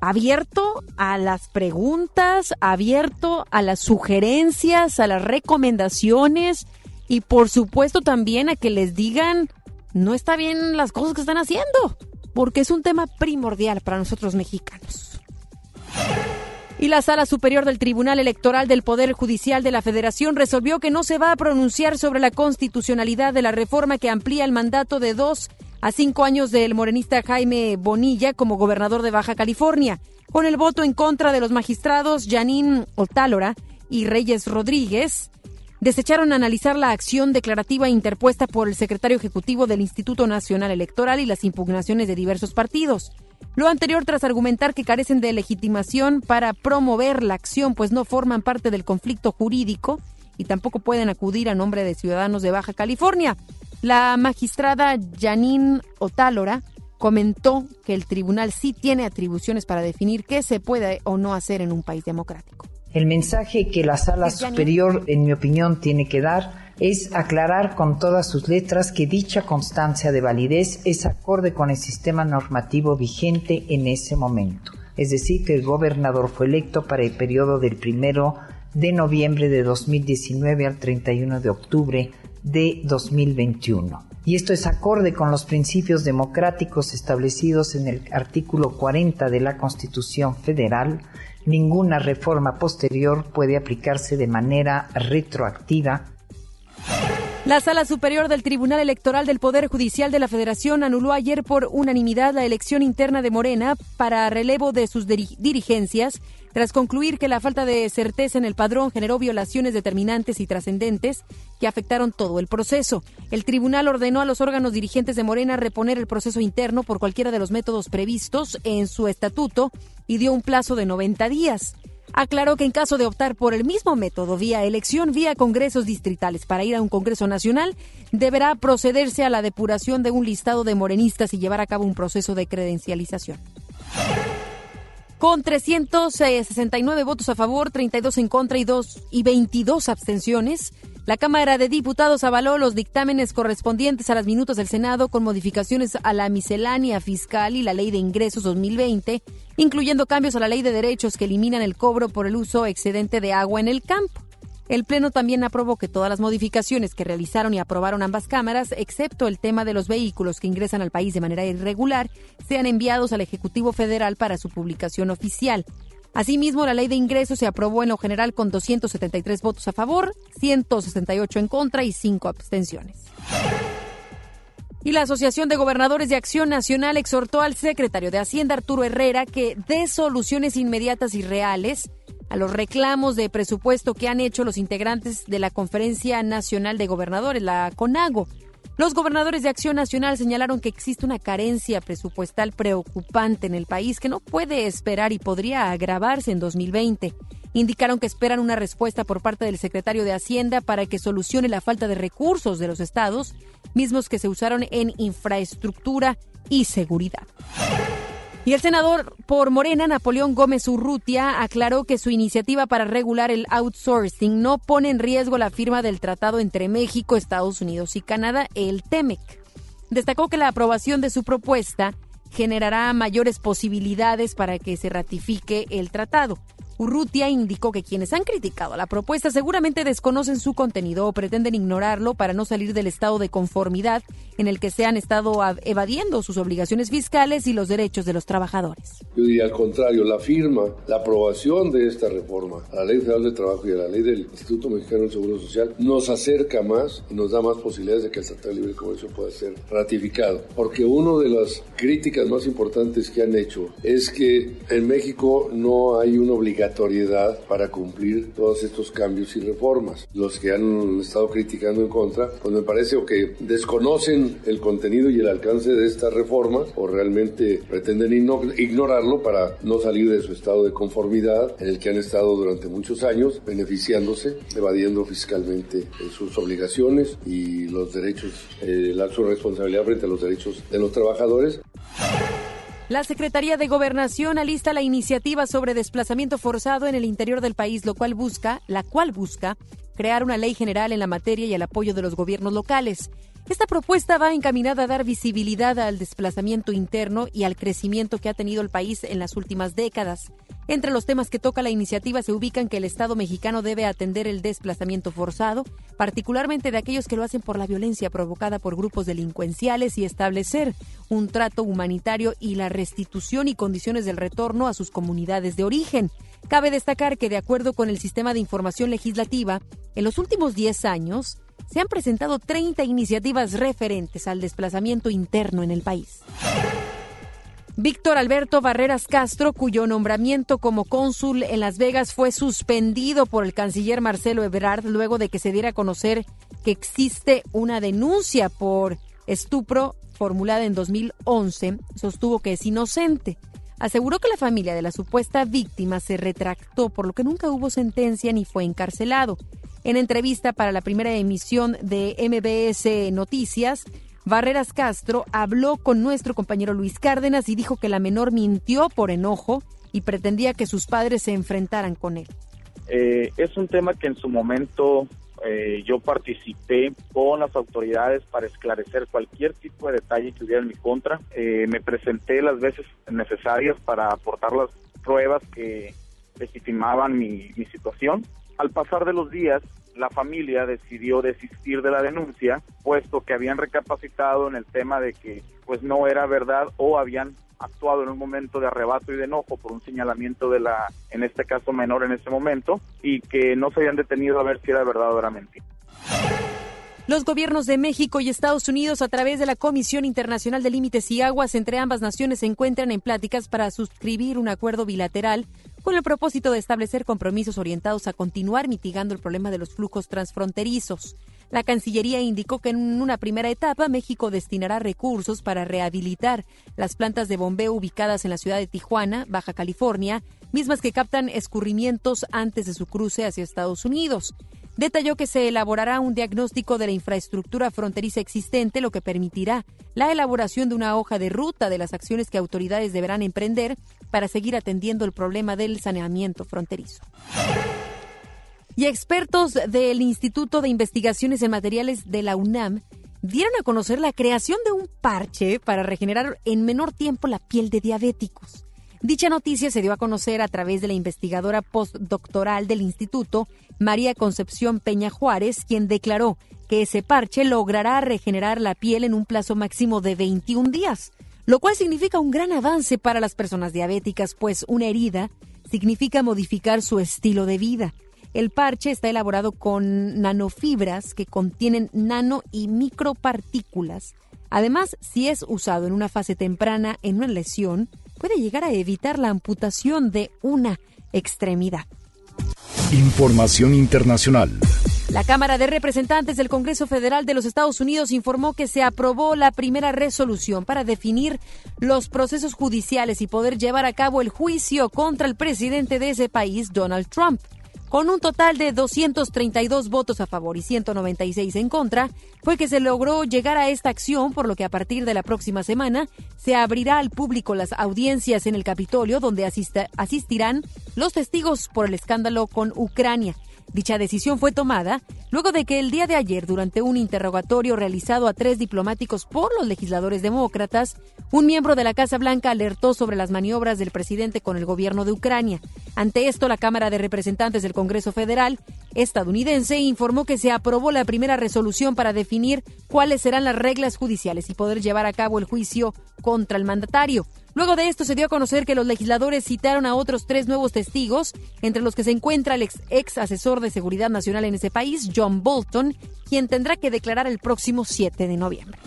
abierto a las preguntas, abierto a las sugerencias, a las recomendaciones y por supuesto también a que les digan no está bien las cosas que están haciendo, porque es un tema primordial para nosotros mexicanos. Y la Sala Superior del Tribunal Electoral del Poder Judicial de la Federación resolvió que no se va a pronunciar sobre la constitucionalidad de la reforma que amplía el mandato de dos a cinco años del morenista Jaime Bonilla como gobernador de Baja California. Con el voto en contra de los magistrados Janine Otálora y Reyes Rodríguez, desecharon analizar la acción declarativa interpuesta por el secretario ejecutivo del Instituto Nacional Electoral y las impugnaciones de diversos partidos. Lo anterior tras argumentar que carecen de legitimación para promover la acción, pues no forman parte del conflicto jurídico y tampoco pueden acudir a nombre de ciudadanos de Baja California. La magistrada Janine Otálora comentó que el tribunal sí tiene atribuciones para definir qué se puede o no hacer en un país democrático. El mensaje que la sala superior, en mi opinión, tiene que dar es aclarar con todas sus letras que dicha constancia de validez es acorde con el sistema normativo vigente en ese momento. Es decir, que el gobernador fue electo para el periodo del primero de noviembre de 2019 al 31 de octubre de 2021. Y esto es acorde con los principios democráticos establecidos en el artículo 40 de la Constitución Federal. Ninguna reforma posterior puede aplicarse de manera retroactiva la Sala Superior del Tribunal Electoral del Poder Judicial de la Federación anuló ayer por unanimidad la elección interna de Morena para relevo de sus dirigencias, tras concluir que la falta de certeza en el padrón generó violaciones determinantes y trascendentes que afectaron todo el proceso. El tribunal ordenó a los órganos dirigentes de Morena reponer el proceso interno por cualquiera de los métodos previstos en su estatuto y dio un plazo de 90 días aclaró que en caso de optar por el mismo método vía elección, vía congresos distritales para ir a un Congreso Nacional, deberá procederse a la depuración de un listado de morenistas y llevar a cabo un proceso de credencialización. Con 369 votos a favor, 32 en contra y, 2, y 22 abstenciones, la Cámara de Diputados avaló los dictámenes correspondientes a las minutos del Senado con modificaciones a la miscelánea fiscal y la Ley de Ingresos 2020, incluyendo cambios a la Ley de Derechos que eliminan el cobro por el uso excedente de agua en el campo. El Pleno también aprobó que todas las modificaciones que realizaron y aprobaron ambas cámaras, excepto el tema de los vehículos que ingresan al país de manera irregular, sean enviados al Ejecutivo Federal para su publicación oficial. Asimismo, la ley de ingresos se aprobó en lo general con 273 votos a favor, 168 en contra y 5 abstenciones. Y la Asociación de Gobernadores de Acción Nacional exhortó al secretario de Hacienda, Arturo Herrera, que dé soluciones inmediatas y reales a los reclamos de presupuesto que han hecho los integrantes de la Conferencia Nacional de Gobernadores, la CONAGO. Los gobernadores de Acción Nacional señalaron que existe una carencia presupuestal preocupante en el país que no puede esperar y podría agravarse en 2020. Indicaron que esperan una respuesta por parte del secretario de Hacienda para que solucione la falta de recursos de los estados, mismos que se usaron en infraestructura y seguridad. Y el senador por Morena, Napoleón Gómez Urrutia, aclaró que su iniciativa para regular el outsourcing no pone en riesgo la firma del tratado entre México, Estados Unidos y Canadá, el TEMEC. Destacó que la aprobación de su propuesta generará mayores posibilidades para que se ratifique el tratado. Urrutia indicó que quienes han criticado la propuesta seguramente desconocen su contenido o pretenden ignorarlo para no salir del estado de conformidad en el que se han estado evadiendo sus obligaciones fiscales y los derechos de los trabajadores. Yo diría al contrario, la firma, la aprobación de esta reforma a la Ley Federal de Trabajo y a la ley del Instituto Mexicano del Seguro Social nos acerca más y nos da más posibilidades de que el Tratado de Libre Comercio pueda ser ratificado. Porque una de las críticas más importantes que han hecho es que en México no hay una obligación para cumplir todos estos cambios y reformas. Los que han estado criticando en contra, pues me parece o que desconocen el contenido y el alcance de esta reforma o realmente pretenden ignorarlo para no salir de su estado de conformidad en el que han estado durante muchos años beneficiándose, evadiendo fiscalmente eh, sus obligaciones y los derechos, eh, la, su responsabilidad frente a los derechos de los trabajadores. La Secretaría de Gobernación alista la iniciativa sobre desplazamiento forzado en el interior del país, lo cual busca, la cual busca crear una ley general en la materia y el apoyo de los gobiernos locales. Esta propuesta va encaminada a dar visibilidad al desplazamiento interno y al crecimiento que ha tenido el país en las últimas décadas. Entre los temas que toca la iniciativa se ubican que el Estado mexicano debe atender el desplazamiento forzado, particularmente de aquellos que lo hacen por la violencia provocada por grupos delincuenciales y establecer un trato humanitario y la restitución y condiciones del retorno a sus comunidades de origen. Cabe destacar que, de acuerdo con el sistema de información legislativa, en los últimos 10 años se han presentado 30 iniciativas referentes al desplazamiento interno en el país. Víctor Alberto Barreras Castro, cuyo nombramiento como cónsul en Las Vegas fue suspendido por el canciller Marcelo Ebrard luego de que se diera a conocer que existe una denuncia por estupro formulada en 2011, sostuvo que es inocente. Aseguró que la familia de la supuesta víctima se retractó, por lo que nunca hubo sentencia ni fue encarcelado. En entrevista para la primera emisión de MBS Noticias, Barreras Castro habló con nuestro compañero Luis Cárdenas y dijo que la menor mintió por enojo y pretendía que sus padres se enfrentaran con él. Eh, es un tema que en su momento eh, yo participé con las autoridades para esclarecer cualquier tipo de detalle que hubiera en mi contra. Eh, me presenté las veces necesarias para aportar las pruebas que legitimaban mi, mi situación. Al pasar de los días, la familia decidió desistir de la denuncia, puesto que habían recapacitado en el tema de que pues no era verdad o habían actuado en un momento de arrebato y de enojo por un señalamiento de la, en este caso menor en ese momento, y que no se habían detenido a ver si era verdad o era. Los gobiernos de México y Estados Unidos, a través de la Comisión Internacional de Límites y Aguas entre ambas naciones, se encuentran en pláticas para suscribir un acuerdo bilateral con el propósito de establecer compromisos orientados a continuar mitigando el problema de los flujos transfronterizos. La Cancillería indicó que en una primera etapa México destinará recursos para rehabilitar las plantas de bombeo ubicadas en la ciudad de Tijuana, Baja California, mismas que captan escurrimientos antes de su cruce hacia Estados Unidos. Detalló que se elaborará un diagnóstico de la infraestructura fronteriza existente, lo que permitirá la elaboración de una hoja de ruta de las acciones que autoridades deberán emprender para seguir atendiendo el problema del saneamiento fronterizo. Y expertos del Instituto de Investigaciones en Materiales de la UNAM dieron a conocer la creación de un parche para regenerar en menor tiempo la piel de diabéticos. Dicha noticia se dio a conocer a través de la investigadora postdoctoral del instituto, María Concepción Peña Juárez, quien declaró que ese parche logrará regenerar la piel en un plazo máximo de 21 días, lo cual significa un gran avance para las personas diabéticas, pues una herida significa modificar su estilo de vida. El parche está elaborado con nanofibras que contienen nano y micropartículas. Además, si es usado en una fase temprana en una lesión, puede llegar a evitar la amputación de una extremidad. Información internacional. La Cámara de Representantes del Congreso Federal de los Estados Unidos informó que se aprobó la primera resolución para definir los procesos judiciales y poder llevar a cabo el juicio contra el presidente de ese país, Donald Trump. Con un total de 232 votos a favor y 196 en contra, fue que se logró llegar a esta acción, por lo que a partir de la próxima semana se abrirá al público las audiencias en el Capitolio, donde asistirán los testigos por el escándalo con Ucrania. Dicha decisión fue tomada luego de que el día de ayer, durante un interrogatorio realizado a tres diplomáticos por los legisladores demócratas, un miembro de la Casa Blanca alertó sobre las maniobras del presidente con el gobierno de Ucrania. Ante esto, la Cámara de Representantes del Congreso Federal estadounidense informó que se aprobó la primera resolución para definir cuáles serán las reglas judiciales y poder llevar a cabo el juicio contra el mandatario. Luego de esto se dio a conocer que los legisladores citaron a otros tres nuevos testigos, entre los que se encuentra el ex, asesor de seguridad nacional en ese país, John Bolton, quien tendrá que declarar el próximo 7 de noviembre.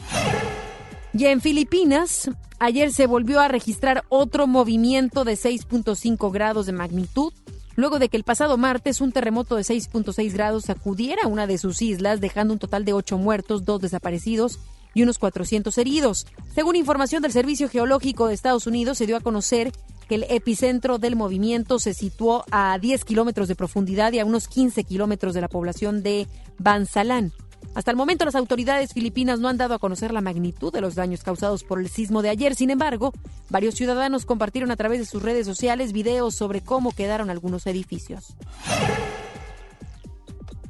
Y en Filipinas, ayer se volvió a registrar otro movimiento de 6.5 grados de magnitud, luego de que el pasado martes un terremoto de 6.6 grados sacudiera una de sus islas, dejando un total de 8 muertos, 2 desaparecidos y unos 400 heridos. Según información del Servicio Geológico de Estados Unidos, se dio a conocer que el epicentro del movimiento se situó a 10 kilómetros de profundidad y a unos 15 kilómetros de la población de Bansalán. Hasta el momento las autoridades filipinas no han dado a conocer la magnitud de los daños causados por el sismo de ayer. Sin embargo, varios ciudadanos compartieron a través de sus redes sociales videos sobre cómo quedaron algunos edificios.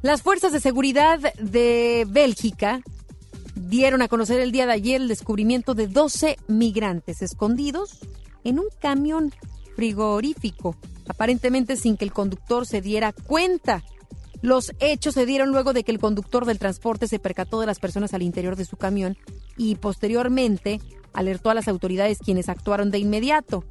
Las fuerzas de seguridad de Bélgica dieron a conocer el día de ayer el descubrimiento de 12 migrantes escondidos en un camión frigorífico, aparentemente sin que el conductor se diera cuenta. Los hechos se dieron luego de que el conductor del transporte se percató de las personas al interior de su camión y posteriormente alertó a las autoridades quienes actuaron de inmediato.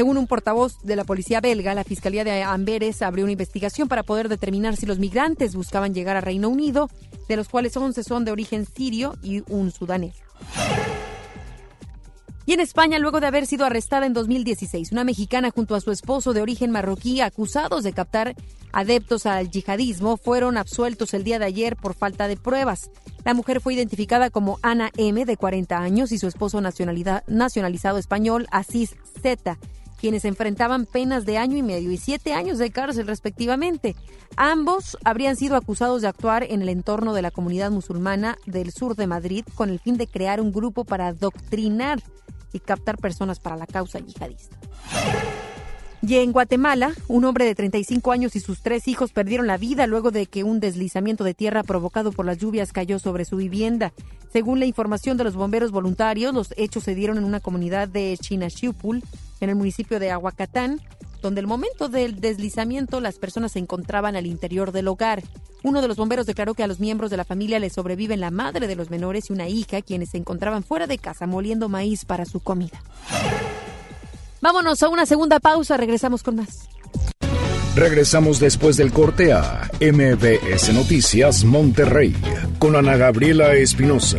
Según un portavoz de la policía belga, la Fiscalía de Amberes abrió una investigación para poder determinar si los migrantes buscaban llegar a Reino Unido, de los cuales 11 son de origen sirio y un sudanés. Y en España, luego de haber sido arrestada en 2016, una mexicana junto a su esposo de origen marroquí, acusados de captar adeptos al yihadismo, fueron absueltos el día de ayer por falta de pruebas. La mujer fue identificada como Ana M, de 40 años, y su esposo nacionalizado español, Asís Z quienes enfrentaban penas de año y medio y siete años de cárcel respectivamente. Ambos habrían sido acusados de actuar en el entorno de la comunidad musulmana del sur de Madrid con el fin de crear un grupo para adoctrinar y captar personas para la causa yihadista. Y en Guatemala, un hombre de 35 años y sus tres hijos perdieron la vida luego de que un deslizamiento de tierra provocado por las lluvias cayó sobre su vivienda. Según la información de los bomberos voluntarios, los hechos se dieron en una comunidad de Chinachiupul, en el municipio de Aguacatán, donde el momento del deslizamiento las personas se encontraban al interior del hogar. Uno de los bomberos declaró que a los miembros de la familia les sobreviven la madre de los menores y una hija, quienes se encontraban fuera de casa moliendo maíz para su comida. Vámonos a una segunda pausa, regresamos con más. Regresamos después del corte a MBS Noticias Monterrey con Ana Gabriela Espinosa.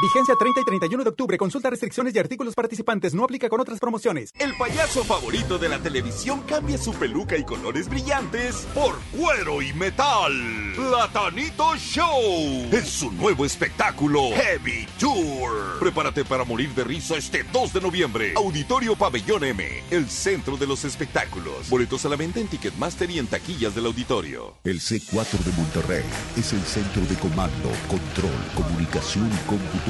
Vigencia 30 y 31 de octubre. Consulta restricciones y artículos participantes. No aplica con otras promociones. El payaso favorito de la televisión cambia su peluca y colores brillantes por cuero y metal. Platanito Show es su nuevo espectáculo Heavy Tour. Prepárate para morir de risa este 2 de noviembre. Auditorio Pabellón M, el centro de los espectáculos. Boletos a la venta en Ticketmaster y en taquillas del auditorio. El C4 de Monterrey es el centro de comando, control, comunicación y cómputo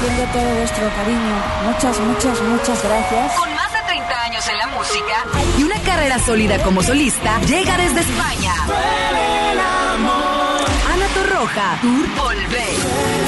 Entiende todo vuestro cariño. Muchas, muchas, muchas gracias. Con más de 30 años en la música y una carrera sólida como solista, llega desde España. Ana Torroja, Tour Volver.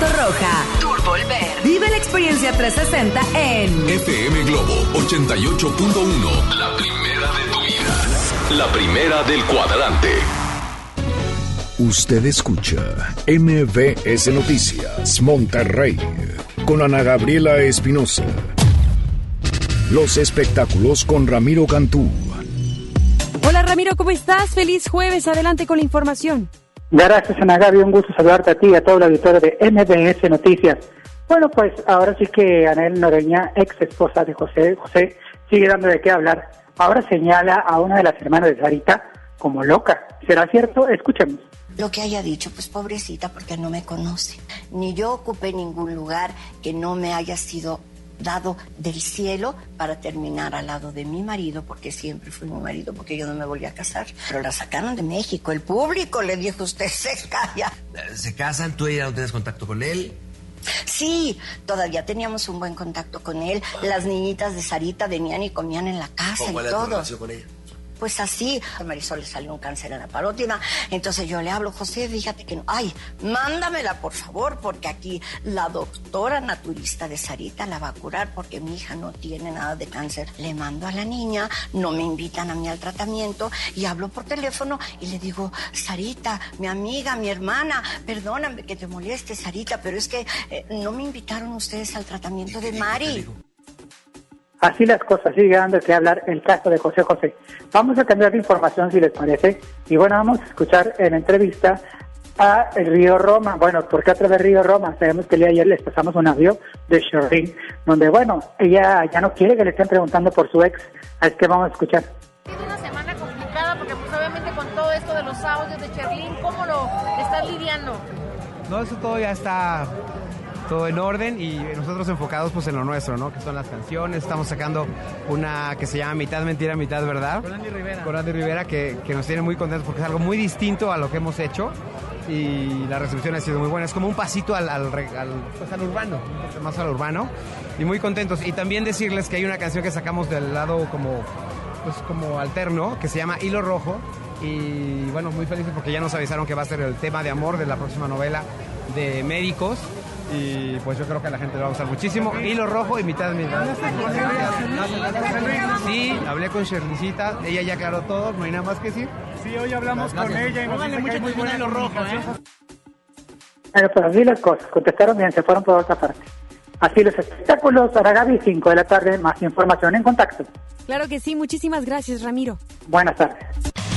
Torroja, Tour Volver. Vive la experiencia 360 en FM Globo 88.1. La primera de tu vida. La primera del cuadrante. Usted escucha MBS Noticias Monterrey con Ana Gabriela Espinosa. Los espectáculos con Ramiro Cantú. Hola Ramiro, ¿cómo estás? Feliz jueves, adelante con la información. Gracias Ana Gaby, un gusto saludarte a ti y a todo el auditorio de MBS Noticias. Bueno, pues ahora sí que Anel Noreña, ex esposa de José, José, sigue dando de qué hablar. Ahora señala a una de las hermanas de Sarita como loca. ¿Será cierto? Escuchemos. Lo que haya dicho, pues pobrecita, porque no me conoce. Ni yo ocupé ningún lugar que no me haya sido dado del cielo para terminar al lado de mi marido, porque siempre fue mi marido, porque yo no me volví a casar. Pero la sacaron de México, el público le dijo, usted se calla. ¿Se casan? ¿Tú ya no tienes contacto con él? Sí, todavía teníamos un buen contacto con él. Las niñitas de Sarita venían y comían en la casa ¿Cómo y era tu relación con ella? Pues así, a Marisol le salió un cáncer en la parótida. Entonces yo le hablo, José, fíjate que no. Ay, mándamela, por favor, porque aquí la doctora naturista de Sarita la va a curar porque mi hija no tiene nada de cáncer. Le mando a la niña, no me invitan a mí al tratamiento y hablo por teléfono y le digo, Sarita, mi amiga, mi hermana, perdóname que te moleste, Sarita, pero es que eh, no me invitaron ustedes al tratamiento de Mari. Así las cosas, sigue dando que hablar el caso de José José. Vamos a cambiar de información si les parece. Y bueno, vamos a escuchar en entrevista a el Río Roma. Bueno, ¿por qué otra vez Río Roma? Sabemos que el día de ayer les pasamos un audio de Sherlyn, donde bueno, ella ya no quiere que le estén preguntando por su ex. Así que vamos a escuchar. Es una semana complicada porque pues obviamente con todo esto de los audios de Cherlin, ¿cómo lo estás lidiando? No, eso todo ya está todo en orden y nosotros enfocados pues en lo nuestro, ¿no? Que son las canciones. Estamos sacando una que se llama Mitad Mentira, Mitad Verdad. Con Andy Rivera. Con Andy Rivera que, que nos tiene muy contentos porque es algo muy distinto a lo que hemos hecho y la recepción ha sido muy buena. Es como un pasito al, al, al, pues, al urbano, más al urbano y muy contentos. Y también decirles que hay una canción que sacamos del lado como, pues, como alterno que se llama Hilo Rojo y bueno, muy felices porque ya nos avisaron que va a ser el tema de amor de la próxima novela de médicos. Y pues yo creo que a la gente le va a gustar muchísimo. Hilo rojo y mitad mitad. Sí, hablé con Sherlicita, ella ya aclaró todo, no hay nada más que decir. Sí, hoy hablamos con ella y nos dice que hay muy buena comunicación. Bueno, pues así las cosas. Contestaron bien, se fueron por otra parte. Así los espectáculos, Aragabi, 5 de la tarde, más información en contacto. Claro que sí, muchísimas gracias, Ramiro. Buenas tardes.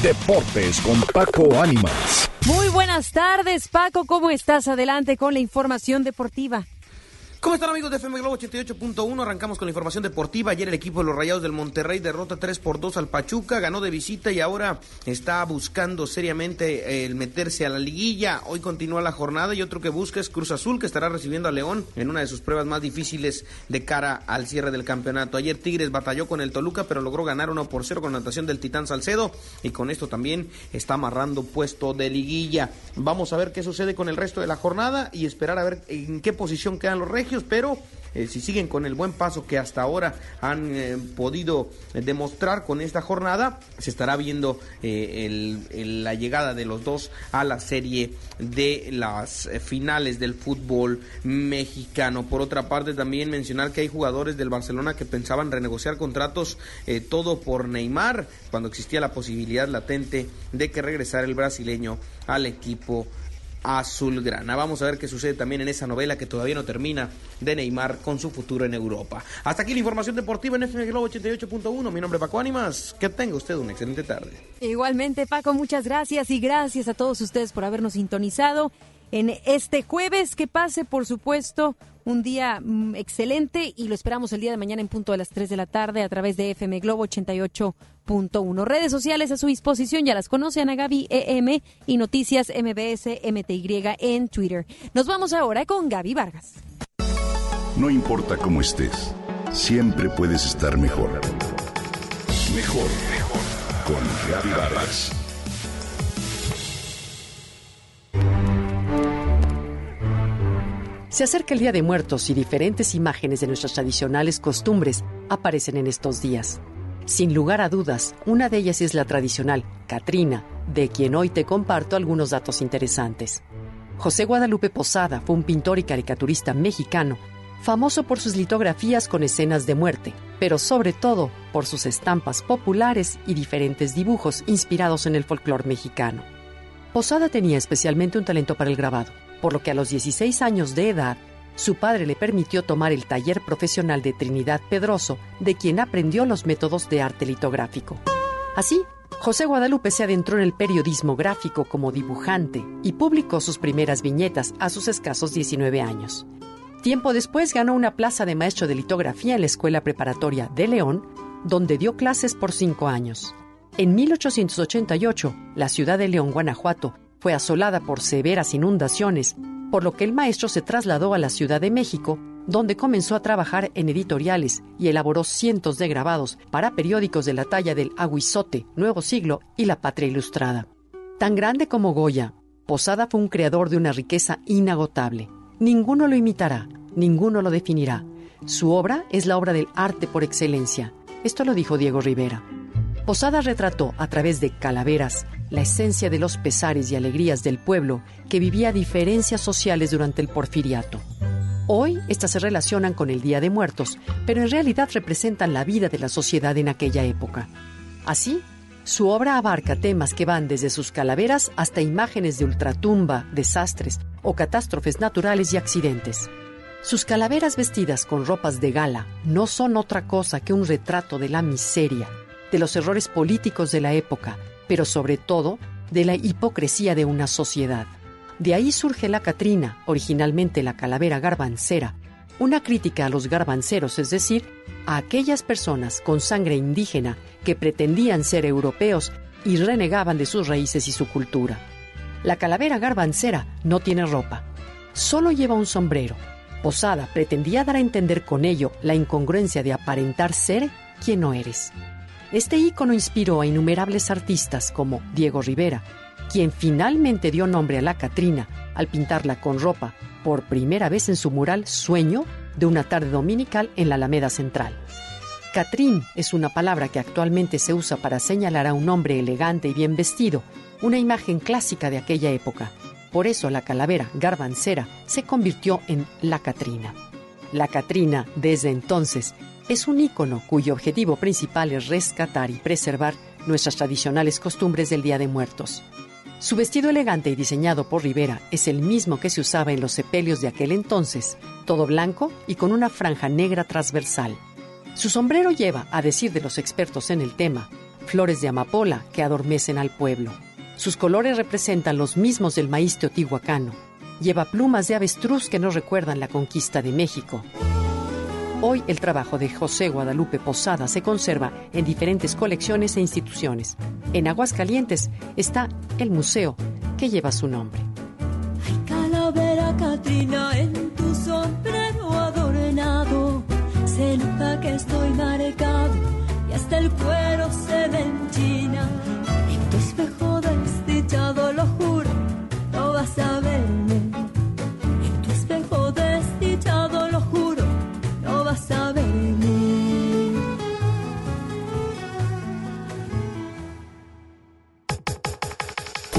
Deportes con Paco Ánimas. Muy buenas tardes, Paco. ¿Cómo estás? Adelante con la información deportiva. ¿Cómo están amigos de FM Globo 88.1? Arrancamos con la información deportiva. Ayer el equipo de los Rayados del Monterrey derrota 3 por 2 al Pachuca, ganó de visita y ahora está buscando seriamente eh, el meterse a la liguilla. Hoy continúa la jornada y otro que busca es Cruz Azul, que estará recibiendo a León en una de sus pruebas más difíciles de cara al cierre del campeonato. Ayer Tigres batalló con el Toluca, pero logró ganar 1 por 0 con la anotación del Titán Salcedo y con esto también está amarrando puesto de liguilla. Vamos a ver qué sucede con el resto de la jornada y esperar a ver en qué posición quedan los regios, pero eh, si siguen con el buen paso que hasta ahora han eh, podido demostrar con esta jornada, se estará viendo eh, la llegada de los dos a la serie de las finales del fútbol mexicano. Por otra parte, también mencionar que hay jugadores del Barcelona que pensaban renegociar contratos todo por Neymar, cuando existía la posibilidad latente de que regresara el brasileño al equipo azulgrana. Vamos a ver qué sucede también en esa novela que todavía no termina de Neymar con su futuro en Europa. Hasta aquí la información deportiva en FM Globo 88.1. Mi nombre es Paco Ánimas. Que tenga usted una excelente tarde. Igualmente, Paco, muchas gracias y gracias a todos ustedes por habernos sintonizado en este jueves. Que pase, por supuesto, un día mm, excelente y lo esperamos el día de mañana en punto de las 3 de la tarde a través de FM Globo 88.1. Redes sociales a su disposición, ya las conocen a Gaby EM y Noticias MBS MTY en Twitter. Nos vamos ahora con Gaby Vargas. No importa cómo estés, siempre puedes estar mejor. Mejor, mejor. Con Gaby Vargas. Se acerca el Día de Muertos y diferentes imágenes de nuestras tradicionales costumbres aparecen en estos días. Sin lugar a dudas, una de ellas es la tradicional Catrina, de quien hoy te comparto algunos datos interesantes. José Guadalupe Posada fue un pintor y caricaturista mexicano, famoso por sus litografías con escenas de muerte, pero sobre todo por sus estampas populares y diferentes dibujos inspirados en el folclore mexicano. Posada tenía especialmente un talento para el grabado, por lo que a los 16 años de edad, su padre le permitió tomar el taller profesional de Trinidad Pedroso, de quien aprendió los métodos de arte litográfico. Así, José Guadalupe se adentró en el periodismo gráfico como dibujante y publicó sus primeras viñetas a sus escasos 19 años. Tiempo después ganó una plaza de maestro de litografía en la Escuela Preparatoria de León, donde dio clases por cinco años. En 1888, la ciudad de León, Guanajuato, fue asolada por severas inundaciones, por lo que el maestro se trasladó a la Ciudad de México, donde comenzó a trabajar en editoriales y elaboró cientos de grabados para periódicos de la talla del Aguizote, Nuevo Siglo y La Patria Ilustrada. Tan grande como Goya, Posada fue un creador de una riqueza inagotable. Ninguno lo imitará, ninguno lo definirá. Su obra es la obra del arte por excelencia. Esto lo dijo Diego Rivera. Posada retrató a través de calaveras la esencia de los pesares y alegrías del pueblo que vivía diferencias sociales durante el porfiriato. Hoy estas se relacionan con el Día de Muertos, pero en realidad representan la vida de la sociedad en aquella época. Así, su obra abarca temas que van desde sus calaveras hasta imágenes de ultratumba, desastres o catástrofes naturales y accidentes. Sus calaveras vestidas con ropas de gala no son otra cosa que un retrato de la miseria, de los errores políticos de la época, pero sobre todo de la hipocresía de una sociedad. De ahí surge la Catrina, originalmente la calavera garbancera, una crítica a los garbanceros, es decir, a aquellas personas con sangre indígena que pretendían ser europeos y renegaban de sus raíces y su cultura. La calavera garbancera no tiene ropa, solo lleva un sombrero, Posada pretendía dar a entender con ello la incongruencia de aparentar ser quien no eres. Este ícono inspiró a innumerables artistas como Diego Rivera, quien finalmente dio nombre a la Catrina al pintarla con ropa por primera vez en su mural Sueño de una tarde dominical en la Alameda Central. Catrín es una palabra que actualmente se usa para señalar a un hombre elegante y bien vestido, una imagen clásica de aquella época. Por eso la calavera garbancera se convirtió en la Catrina. La Catrina, desde entonces, es un ícono cuyo objetivo principal es rescatar y preservar nuestras tradicionales costumbres del Día de Muertos. Su vestido elegante y diseñado por Rivera es el mismo que se usaba en los sepelios de aquel entonces, todo blanco y con una franja negra transversal. Su sombrero lleva, a decir de los expertos en el tema, flores de amapola que adormecen al pueblo. Sus colores representan los mismos del maíz teotihuacano. Lleva plumas de avestruz que nos recuerdan la conquista de México. Hoy el trabajo de José Guadalupe Posada se conserva en diferentes colecciones e instituciones. En Aguascalientes está el museo que lleva su nombre. Ay, calavera Catrina en tu sombrero adornado se nota que estoy marcado y hasta el cuero se me